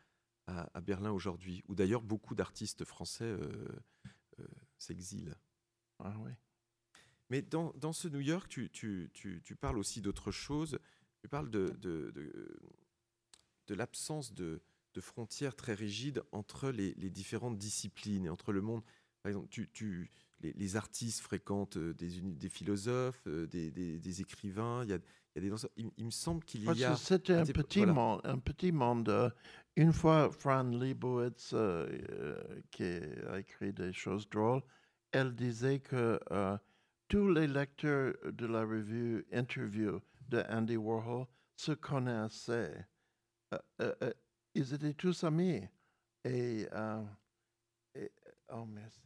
à- à Berlin aujourd'hui, où d'ailleurs beaucoup d'artistes français euh, euh, s'exilent. Ah. Mais dans, dans ce New York, tu, tu- tu- tu parles aussi d'autre chose. Tu parles de, de, de- de l'absence de, de frontières très rigides entre les, les différentes disciplines et entre le monde. Par exemple, tu, les, les artistes fréquentent euh, des, philosophes, des, des- des écrivains. Il y a, il y a des danseurs. Il, il me semble qu'il y a. c'était un petit- voilà. monde, un petit monde. euh, Une fois, Fran Lebowitz, euh, euh, qui a écrit des choses drôles, elle disait que euh, tous les lecteurs de la revue Interview de Andy Warhol se connaissaient. Euh, ils étaient tous amis. Et, et- oh, merci.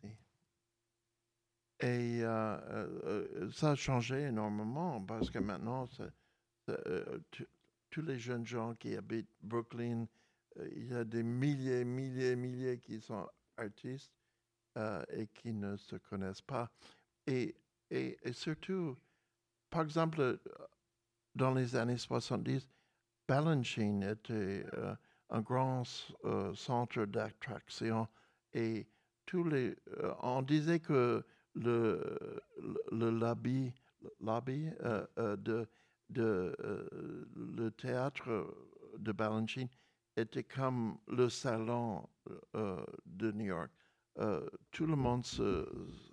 Et euh, euh, ça a changé énormément parce que maintenant, euh, tous les jeunes gens qui habitent Brooklyn, il y a des milliers, milliers, milliers qui sont artistes et qui ne se connaissent pas. Et, et, surtout, par exemple, dans les années 70, Balanchine était un grand centre d'attraction et tous les, on disait que le, lobby, lobby euh, euh, de, de euh, le théâtre de Balanchine était comme le salon de New York. Tout le monde se,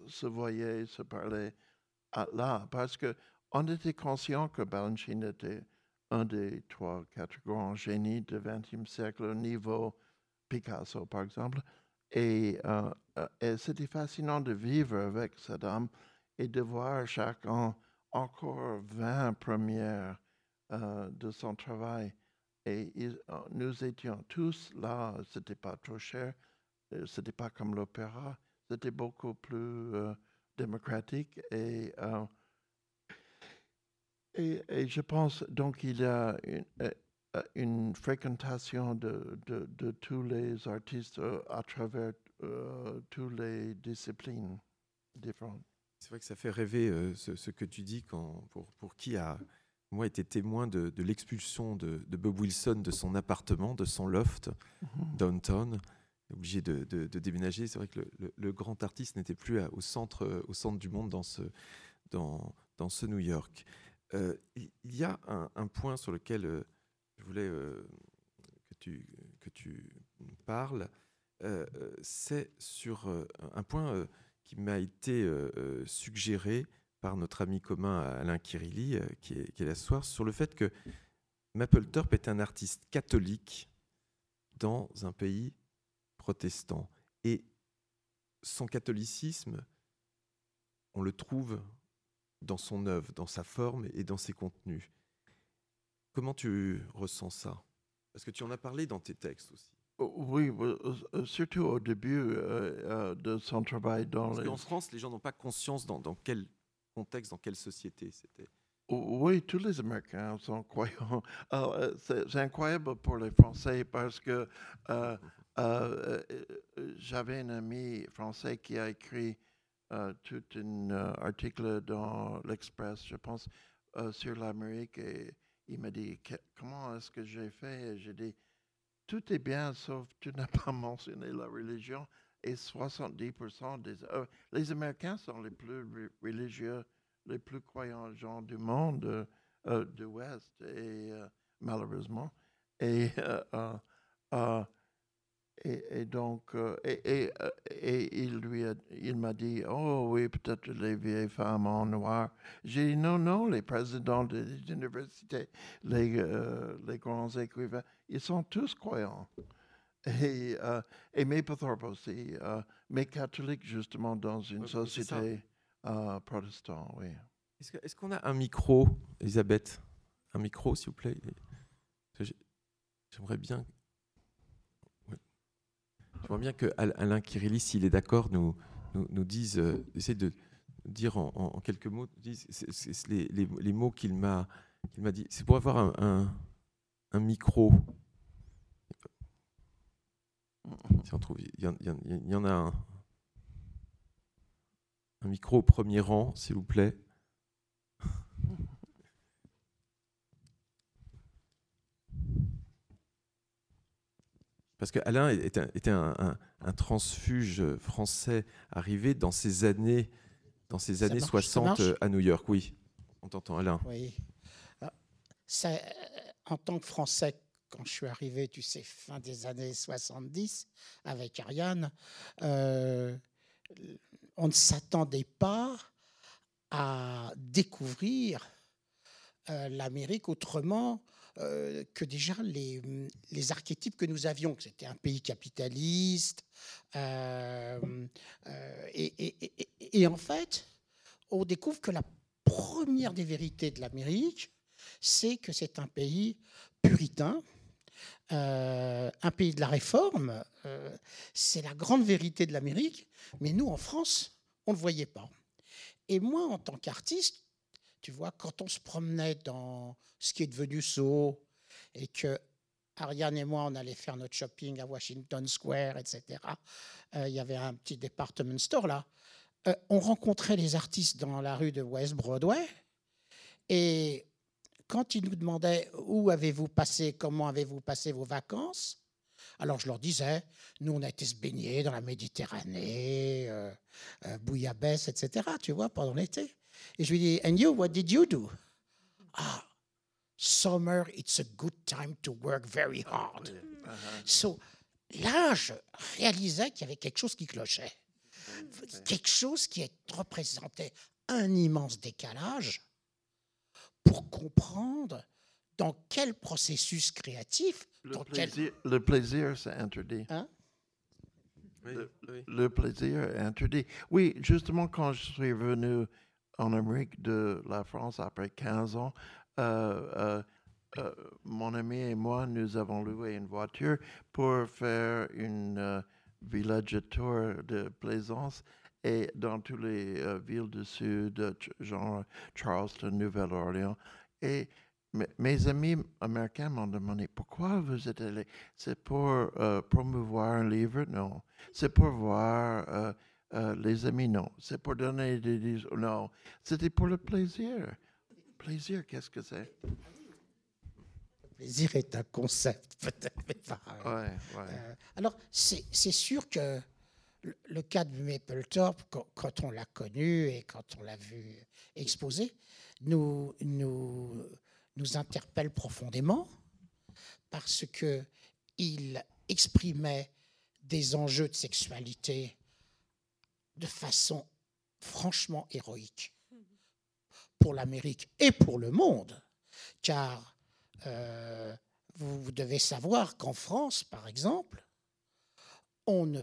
se voyait, se parlait là parce que on était conscient que Balanchine était un des trois, quatre grands génies du XXe siècle au niveau Picasso, par exemple. Et, euh, euh, et c'était fascinant de vivre avec cette et de voir chaque an encore 20 premières euh, de son travail. Et nous étions tous là, c'était pas trop cher, c'était pas comme l'opéra, c'était beaucoup plus démocratique et, et, je pense donc il y a une, une fréquentation de, de, de tous les artistes euh, à travers euh, toutes les disciplines différentes. C'est vrai que ça fait rêver euh, ce, ce que tu dis quand, pour, pour qui a, moi, été témoin de, de l'expulsion de, de Bob Wilson de son appartement, de son loft downtown, obligé de, de- déménager. C'est vrai que le, le- le grand artiste n'était plus à- au, centre, euh, au centre du monde dans ce, dans, dans ce New York. Euh, il y a un, un point sur lequel euh, je voulais euh, que, tu, que tu parles, euh, euh, c'est sur un point qui m'a été suggéré par notre ami commun Alain Kirilli, qui, est, qui est là ce soir, sur le fait que Mapplethorpe est un artiste catholique dans un pays protestant. Et son catholicisme, on le trouve dans son œuvre, dans sa forme et dans ses contenus. Comment tu ressens ça? Parce que tu en as parlé dans tes textes aussi. Oh, Oui, oui, euh, surtout au début euh, euh, de son travail dans Parce les... qu'en France, les gens n'ont pas conscience dans, dans quel contexte, dans quelle société c'était. Oui, tous les Américains sont croyants. Euh, c'est incroyable pour les Français parce que euh, euh, euh, j'avais un ami français qui a écrit euh, tout un euh, article dans l'Express, je pense, euh, sur l'Amérique et il m'a dit comment est-ce que j'ai fait? J'ai dit tout est bien sauf tu n'as pas mentionné la religion et 70% des euh, les Américains sont les plus re- religieux les plus croyants gens du monde euh, euh, de l'Ouest, et euh, malheureusement. Et, et, et donc, euh, et, et, euh, et il lui a, il m'a dit, oh oui, peut-être les vieilles femmes en noir. J'ai dit, non, non, les présidents des universités, les, euh, les grands écrivains, ils sont tous croyants. Et, euh, et Mapplethorpe aussi, euh, mais catholique justement dans une société protestante, oui. Est-ce est-ce qu'on a un micro, Elisabeth? Un micro, s'il vous plaît J'aimerais bien. Ouais. J'aimerais bien que Al- Alain Kirilli, s'il est d'accord, nous, nous, nous dise, euh, essaie de dire en, quelques mots, les, les- mots qu'il m'a qu'il m'a dit. C'est pour avoir un, un- micro. Si on trouve, y il y en a un. Un micro au premier rang, s'il vous plaît. Parce que Alain était, un- était un, un- un transfuge français arrivé dans ces années, dans ces Ça années marche, ça 60 marche euh, à New York. Oui, on t'entend, Alain. Oui. Ah, ça, euh, en tant que Français, quand je suis arrivé, tu sais, fin des années 70, avec Ariane, euh, on ne s'attendait pas à découvrir euh, l'Amérique autrement euh, que déjà les, les archétypes que nous avions, que c'était un pays capitaliste. euh, euh, et, en fait, on découvre que la première des vérités de l'Amérique, c'est que c'est un pays puritain, un pays de la réforme. c'est la grande vérité de l'Amérique, mais nous, en France, on ne le voyait pas. Et moi, en tant qu'artiste, tu vois, quand on se promenait dans ce qui est devenu Soho, et que Ariane et moi, on allait faire notre shopping à Washington Square, etc., euh, il y avait un petit department store là. Euh, on rencontrait les artistes dans la rue de West Broadway, et quand ils nous demandaient où avez-vous passé, comment avez-vous passé vos vacances, alors je leur disais, nous on a été se baigner dans la Méditerranée, euh, bouillabaisse, etc. Tu vois, pendant l'été. Et je lui dis, and you, what did you do? Ah, summer, it's a good time to work very hard. So, là, je réalisais qu'il y avait quelque chose qui clochait. Quelque chose qui représentait un immense décalage pour comprendre dans quel processus créatif, Le dans quel... plaisir, le plaisir, c'est interdit. Le- Le plaisir est interdit. Oui, justement, quand je suis venu en Amérique de la France après 15 ans, euh, euh, euh, mon ami et moi, nous avons loué une voiture pour faire une village tour de plaisance et dans toutes les villes du sud, genre Charleston, Nouvelle-Orléans. Et mes- amis américains m'ont demandé pourquoi vous êtes allé? C'est pour promouvoir un livre? Non. C'est pour voir euh, les amis? Non. C'est pour donner des... des- Non. C'était pour le plaisir. Plaisir, qu'est-ce que c'est? plaisir est un concept, peut-être. Ouais, ouais. Euh, alors, c'est sûr que le, le cas de quand, quand on l'a connu et quand on l'a vu exposé, nous, nous, nous interpelle profondément parce que il exprimait des enjeux de sexualité de façon franchement héroïque pour l'Amérique et pour le monde, car euh, vous, vous devez savoir qu'en France, par exemple, on ne,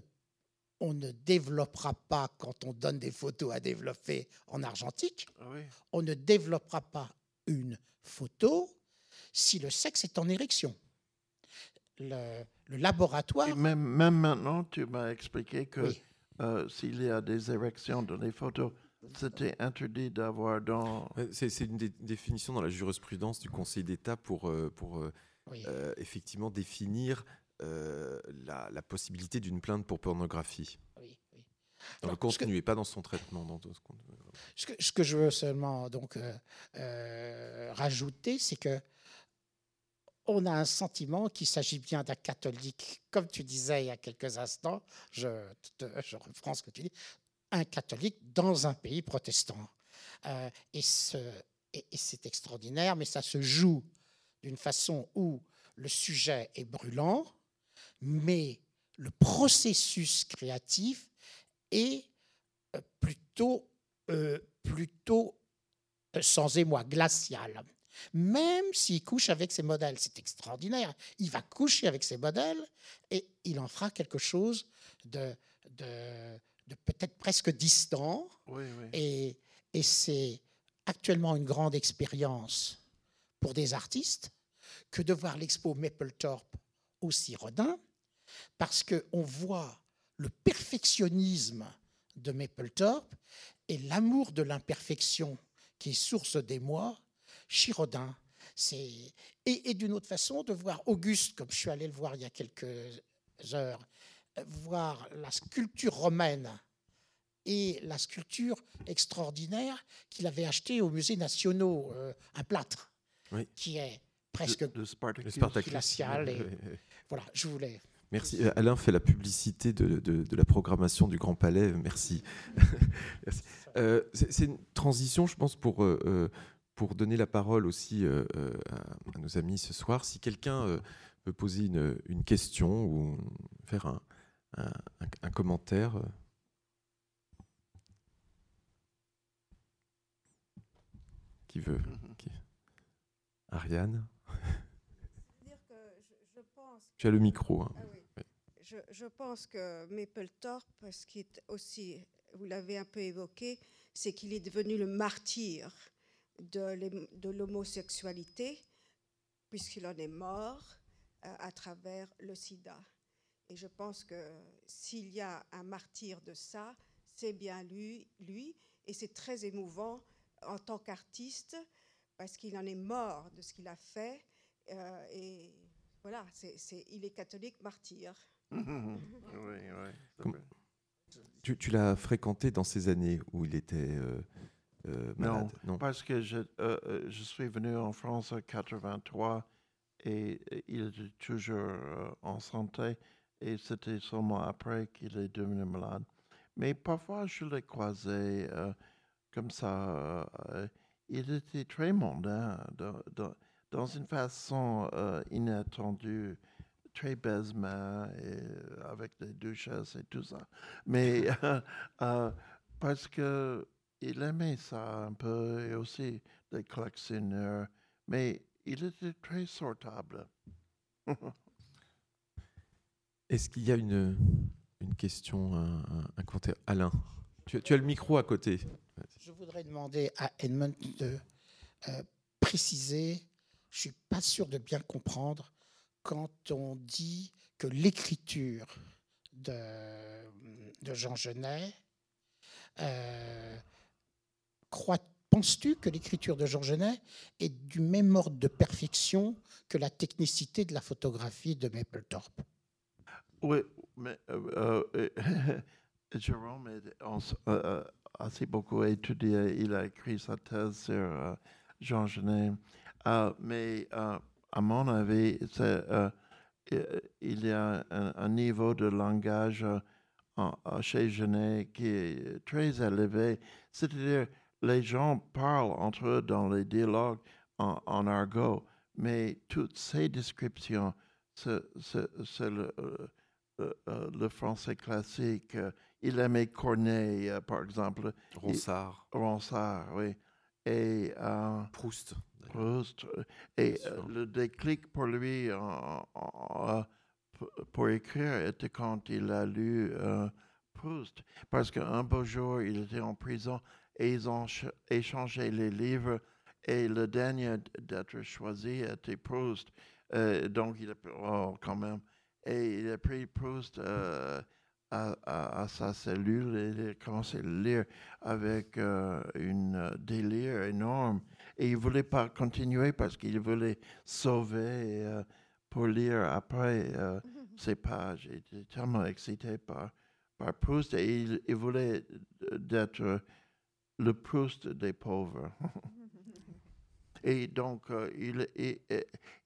on ne développera pas, quand on donne des photos à développer en argentique, Ah oui. on ne développera pas une photo si le sexe est en érection. Le, le laboratoire, Et même, même maintenant, tu m'as expliqué que oui, euh, s'il y a des érections dans les photos, c'était interdit d'avoir dans... Ouais, C'est c'est une dé- définition dans la jurisprudence du Conseil d'État pour, euh, pour euh, oui. euh, effectivement définir euh, la, la possibilité d'une plainte pour pornographie oui, oui. dans le que- contenu et pas dans son traitement. Dans ce qu'on- Ce que, ce que je veux seulement donc euh, euh, rajouter, c'est que on a un sentiment qu'il s'agit bien d'un catholique, comme tu disais il y a quelques instants, je, te- reprends ce que tu dis, un catholique dans un pays protestant. Euh, et ce- et- et c'est extraordinaire, mais ça se joue d'une façon où le sujet est brûlant, mais le processus créatif est euh, plutôt, euh, plutôt sans émoi, glacial. Même s'il couche avec ses modèles. C'est extraordinaire. Il va coucher avec ses modèles et il en fera quelque chose de, de, peut-être presque distant. Et, et c'est actuellement une grande expérience pour des artistes que de voir l'expo Mapplethorpe aussi Rodin, parce qu'on voit le perfectionnisme de Mapplethorpe et l'amour de l'imperfection qui est source des chez Rodin. Et, et d'une autre façon, de voir Auguste, comme je suis allé le voir il y a quelques heures, voir la sculpture romaine et la sculpture extraordinaire qu'il avait achetée au musée nationaux, euh, un plâtre, qui est presque le, Spartacus, glacial. Et, voilà, je voulais. Merci. Euh, Alain fait la publicité de, de, la programmation du Grand Palais. Merci. Euh, c'est une transition, je pense, pour, pour donner la parole aussi à, nos amis ce soir. Si quelqu'un veut poser une, une, question ou faire un, un, un commentaire. Qui veut mhm. qui... Ariane? Tu as le micro. Hein. Ah je, je, pense que Mapplethorpe, ce qui est aussi, vous l'avez un peu évoqué, c'est qu'il est devenu le martyr de l'homosexualité, puisqu'il en est mort euh, à travers le sida. Et je pense que s'il y a un martyr de ça, c'est bien lui, lui. Et c'est très émouvant en tant qu'artiste, parce qu'il en est mort de ce qu'il a fait. Euh, et voilà, c'est, il est catholique martyr. oui, oui. Tu, tu, l'as fréquenté dans ces années où il était euh, euh, malade non, parce que je, je, suis venu en France en 83 et il était toujours en santé et c'était seulement après qu'il est devenu malade. Mais parfois, je l'ai croisé comme ça, euh, il était très mondain, dans, une façon euh, inattendue, très baise avec des duchesses et tout ça. Mais euh, parce que il aimait ça un peu, et aussi des collectionneurs, mais il était très sortable. Est-ce qu'il y a une, une question, un, un, Alain, tu, tu, as le micro à côté. Je voudrais demander à Edmund de euh, préciser, je ne suis pas sûr de bien comprendre, quand on dit que l'écriture de, de, Jean Genet, euh, penses-tu que l'écriture de Jean Genet est du même ordre de perfection que la technicité de la photographie de Mapplethorpe? Oui, mais euh, Jérôme assez beaucoup étudié. Il a écrit sa thèse sur euh, Jean Genet. Euh, mais euh, à mon avis, il y a un, niveau de langage chez Genet qui est très élevé. C'est-à-dire, les gens parlent entre eux dans les dialogues en, argot, mais toutes ces descriptions, c'est le, le, français classique il aimait Corneille, euh, par exemple. Ronsard. Ronsard, oui. Et euh, Proust. Proust. Et euh, le déclic pour lui pour écrire était quand il a lu Proust. Parce qu'un beau jour, il était en prison et ils ont échangé les livres. Et le dernier d'être choisi était Proust. donc, il a oh, quand même. Et il a pris Proust à, sa cellule et il a commencé à lire avec euh, un euh, délire énorme. Et il ne voulait pas continuer parce qu'il voulait sauver euh, pour lire après ces pages. Il était tellement excité par, par Proust et il, voulait être le Proust des pauvres. et donc, il, il,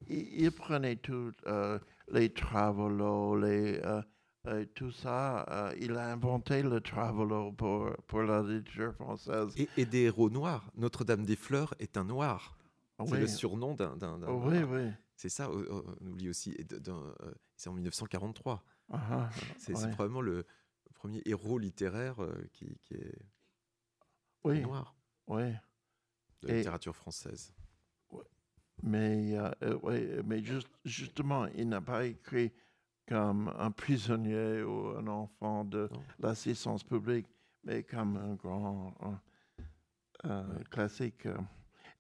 il, prenait tous les travaux, les euh, tout ça, euh, il a inventé le traveler pour, pour la littérature française. Et, des héros noirs. Notre-Dame des Fleurs est un noir. C'est le surnom d'un. oui, oui. C'est ça, on oublie aussi. Euh, c'est en 1943. Ah, ah, c'est probablement le premier héros littéraire qui, qui, est oui. noir. Oui. De la littérature française. Mais, euh, ouais, mais juste, justement, il n'a pas écrit comme un prisonnier ou un enfant de l'assistance publique, mais comme un grand euh, Ouais. classique.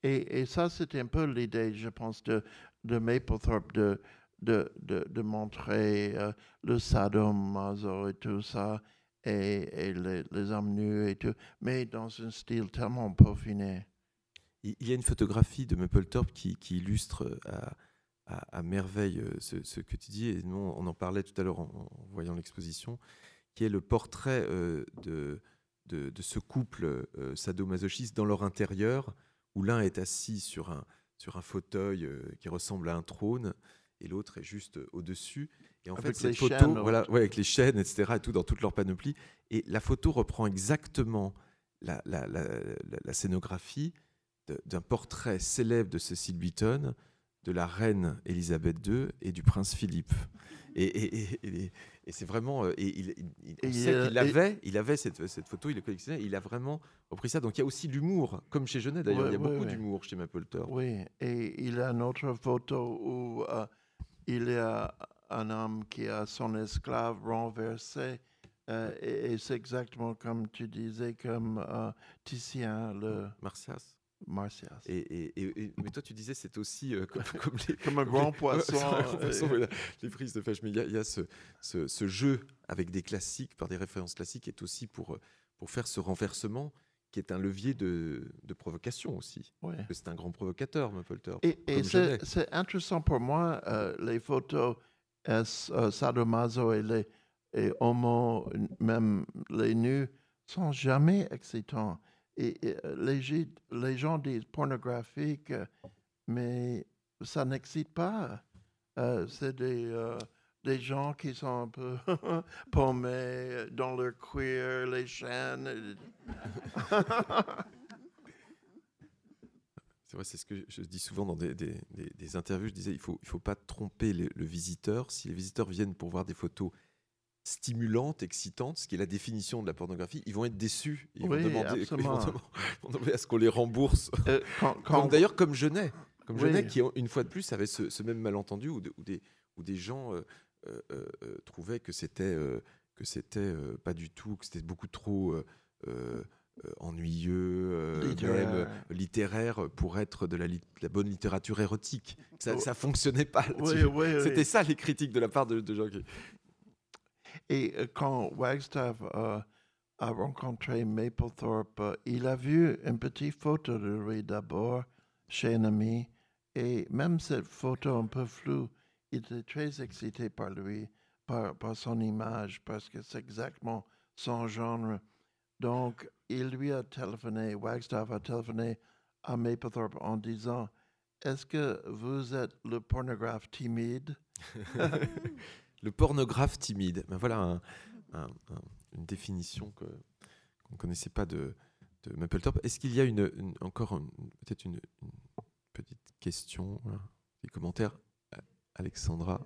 Et, et ça, c'était un peu l'idée, je pense, de, de Mapplethorpe, de, de, de, de montrer euh, le sadomaso et tout ça, et, les, les hommes nus et tout, mais dans un style tellement peaufiné. Il y a une photographie de Mapplethorpe qui, qui illustre euh, à, merveille euh, ce, que tu dis, et nous on en parlait tout à l'heure en, voyant l'exposition, qui est le portrait euh, de, ce couple sadomasochiste dans leur intérieur, où l'un est assis sur un, fauteuil qui ressemble à un trône, et l'autre est juste euh, au-dessus. Et en Avec fait, les cette photo, chaînes voilà, ouais, avec les chaînes, etc., et tout dans toute leur panoplie. Et la photo reprend exactement la, la- la- la- la scénographie d'un portrait célèbre de Cecil Beaton, de la reine Élisabeth II et du prince Philippe. Et, et- et- et- et c'est vraiment. euh, Et il, il- on sait il qu'il avait, il avait cette, cette photo, il le collectionnait, il a vraiment repris ça. Donc il y a aussi l'humour, comme chez Genet d'ailleurs. Ouais, il y a ouais, beaucoup d'humour chez Mapplethorpe. Oui, et il a une autre photo où euh, il y a un homme qui a son esclave renversé. euh, et et c'est exactement comme tu disais, comme euh, Titien, le Martias. Martias. Et, et- et- et- mais toi, tu disais, c'est aussi euh, comme, comme les, Comme un grand poisson. Un grand poisson, voilà, les frises de pêche. Mais il y a, il y a ce, ce- ce jeu avec des classiques, par des références classiques, est aussi pour, euh, pour faire ce renversement, qui est un levier de, de provocation aussi. C'est un grand provocateur, Mapplethorpe. Et, et c'est intéressant pour moi, euh, les photos euh, euh, sadomaso et les et homo, même les nus, sont jamais excitants. Et, et, euh, les, les gens disent pornographique, mais ça n'excite pas. Euh, c'est des, des gens qui sont un peu paumés dans leur cuir, les chaînes. C'est vrai, c'est ce que je dis souvent dans des, des- des- des interviews. Je disais, il ne faut, il faut pas tromper le, le visiteur. Si les visiteurs viennent pour voir des photos stimulantes, excitantes, ce qui est la définition de la pornographie, ils vont être déçus. Ils, Oui, vont, demander, ils absolument. vont demander- ils vont demander à ce qu'on les rembourse. Euh, D'ailleurs, comme Genet. Comme Oui. Genet, qui, une fois de plus, avait ce, ce même malentendu où, de- où des, où des gens euh, euh, euh, euh, trouvaient que c'était que c'était pas du tout, que c'était beaucoup trop ennuyeux, Littéraire. même littéraire pour être de la, bonne littérature érotique. Ça, Oh. ça fonctionnait pas. C'était ça les critiques de la part de, de gens qui. Et quand Wagstaff euh, a rencontré Mapplethorpe, il a vu une petite photo de lui d'abord chez un ami. Et même cette photo un peu floue, il était très excité par lui, par, son image, parce que c'est exactement son genre. Donc, il lui a téléphoné, Wagstaff a téléphoné à Mapplethorpe en disant Est-ce que vous êtes le pornographe timide? Le pornographe timide. Ben voilà un- un- un- une définition qu'on ne connaissait pas de, de. Est-ce qu'il y a une, encore peut-être une, petite question, des commentaires? Alexandra.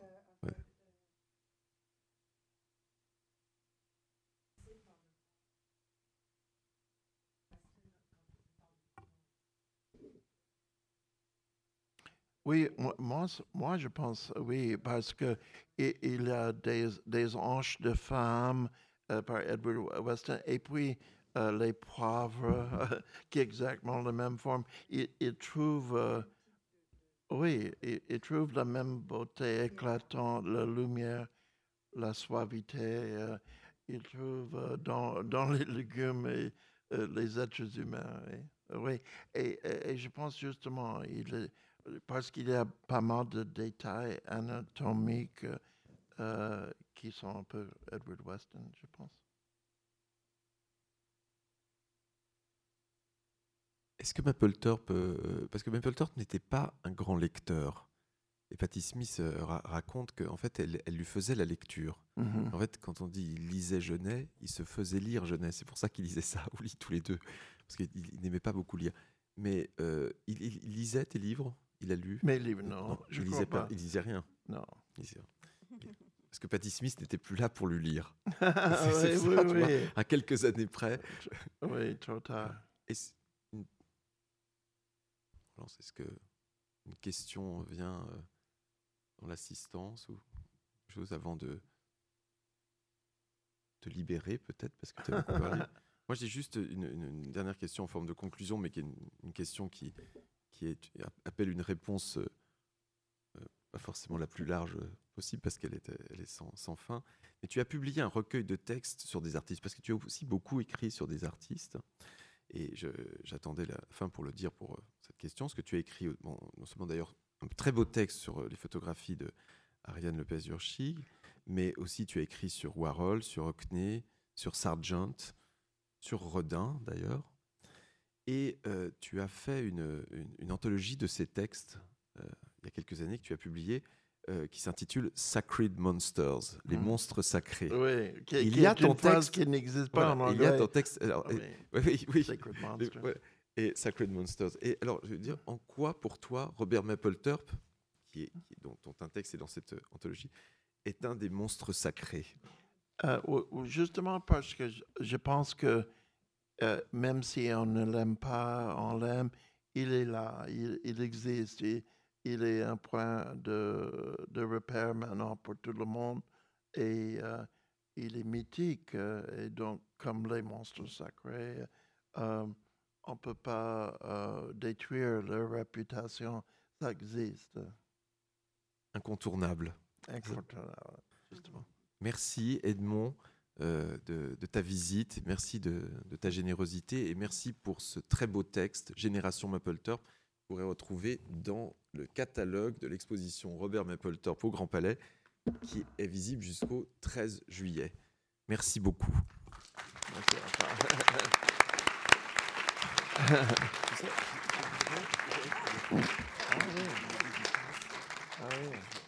Oui, moi, moi, je pense oui, parce que il y a des, des hanches de femmes euh, par Edward Weston et puis euh, les poivres qui exactement la même forme. Il, il trouve, euh, oui, il, trouve la même beauté éclatante, la lumière, la suavité. euh, il trouve euh, dans, dans les légumes et euh, les êtres humains. Oui. Et, je pense justement, parce qu'il y a pas mal de détails anatomiques qui sont un peu Edward Weston, je pense. Est-ce que Mapplethorpe, euh, parce que Mapplethorpe n'était pas un grand lecteur, et Patty Smith euh, ra- raconte qu'en fait, elle, elle lui faisait la lecture. Mhm. En fait, quand on dit il lisait Genet, il se faisait lire Genet. C'est pour ça qu'il lisait ça, ou lit tous les deux, parce qu'il il n'aimait pas beaucoup lire. Mais euh, il, il- il lisait tes livres? Il a lu? Mes livres, non, je il lisait pas. Il lisait rien. Non. Il lisait rien. Parce que Patty Smith n'était plus là pour lui lire. Ah, c'est oui, ça, oui, vois. oui. À quelques années près. Oui, trop tard. Alors, c'est ce que une question vient euh, dans l'assistance ou quelque chose avant de te libérer peut-être parce que tu as beaucoup parlé. Moi, j'ai juste une, dernière question en forme de conclusion, mais qui est une, une question qui, qui est, appelle une réponse euh, euh, pas forcément la plus large possible parce qu'elle est, elle est sans, sans fin. Mais tu as publié un recueil de textes sur des artistes parce que tu as aussi beaucoup écrit sur des artistes. Et j'attendais la fin pour le dire pour euh, cette question, parce que tu as écrit euh, non seulement d'ailleurs un très beau texte sur euh, les photographies de Ariane Lepez-Urchig, mais aussi tu as écrit sur Warhol, sur Hockney, sur Sargent, sur Rodin d'ailleurs. Et tu as fait une, une- anthologie de ces textes il y a quelques années que tu as publié, euh, qui s'intitule Sacred Monsters, les Mhm. monstres sacrés. Oui, qui, Il qui y a ton texte- qui n'existe pas Voilà, en il y a anglais. ton texte. alors, Ah et- oui, oui. Sacred Les- Monster. voilà. Et Sacred Monsters. Et alors, je veux dire, en quoi, pour toi, Robert Mapplethorpe, qui est, qui- dont, dont un texte est dans cette euh, anthologie, est un des monstres sacrés? Euh, justement parce que je, je pense que même si on ne l'aime pas, on l'aime, il est là, il, il existe, il est un point de, de repère maintenant pour tout le monde et euh, il est mythique. euh, et donc, comme les monstres sacrés, euh, on ne peut pas détruire leur réputation, ça existe. Incontournables. Incontournable, justement. Merci Edmond euh, de, de ta visite, merci de, de ta générosité et merci pour ce très beau texte, Génération Mapplethorpe. Vous pourrez retrouver dans le catalogue de l'exposition Robert Mapplethorpe au Grand Palais, qui est visible jusqu'au 13 juillet. Merci beaucoup.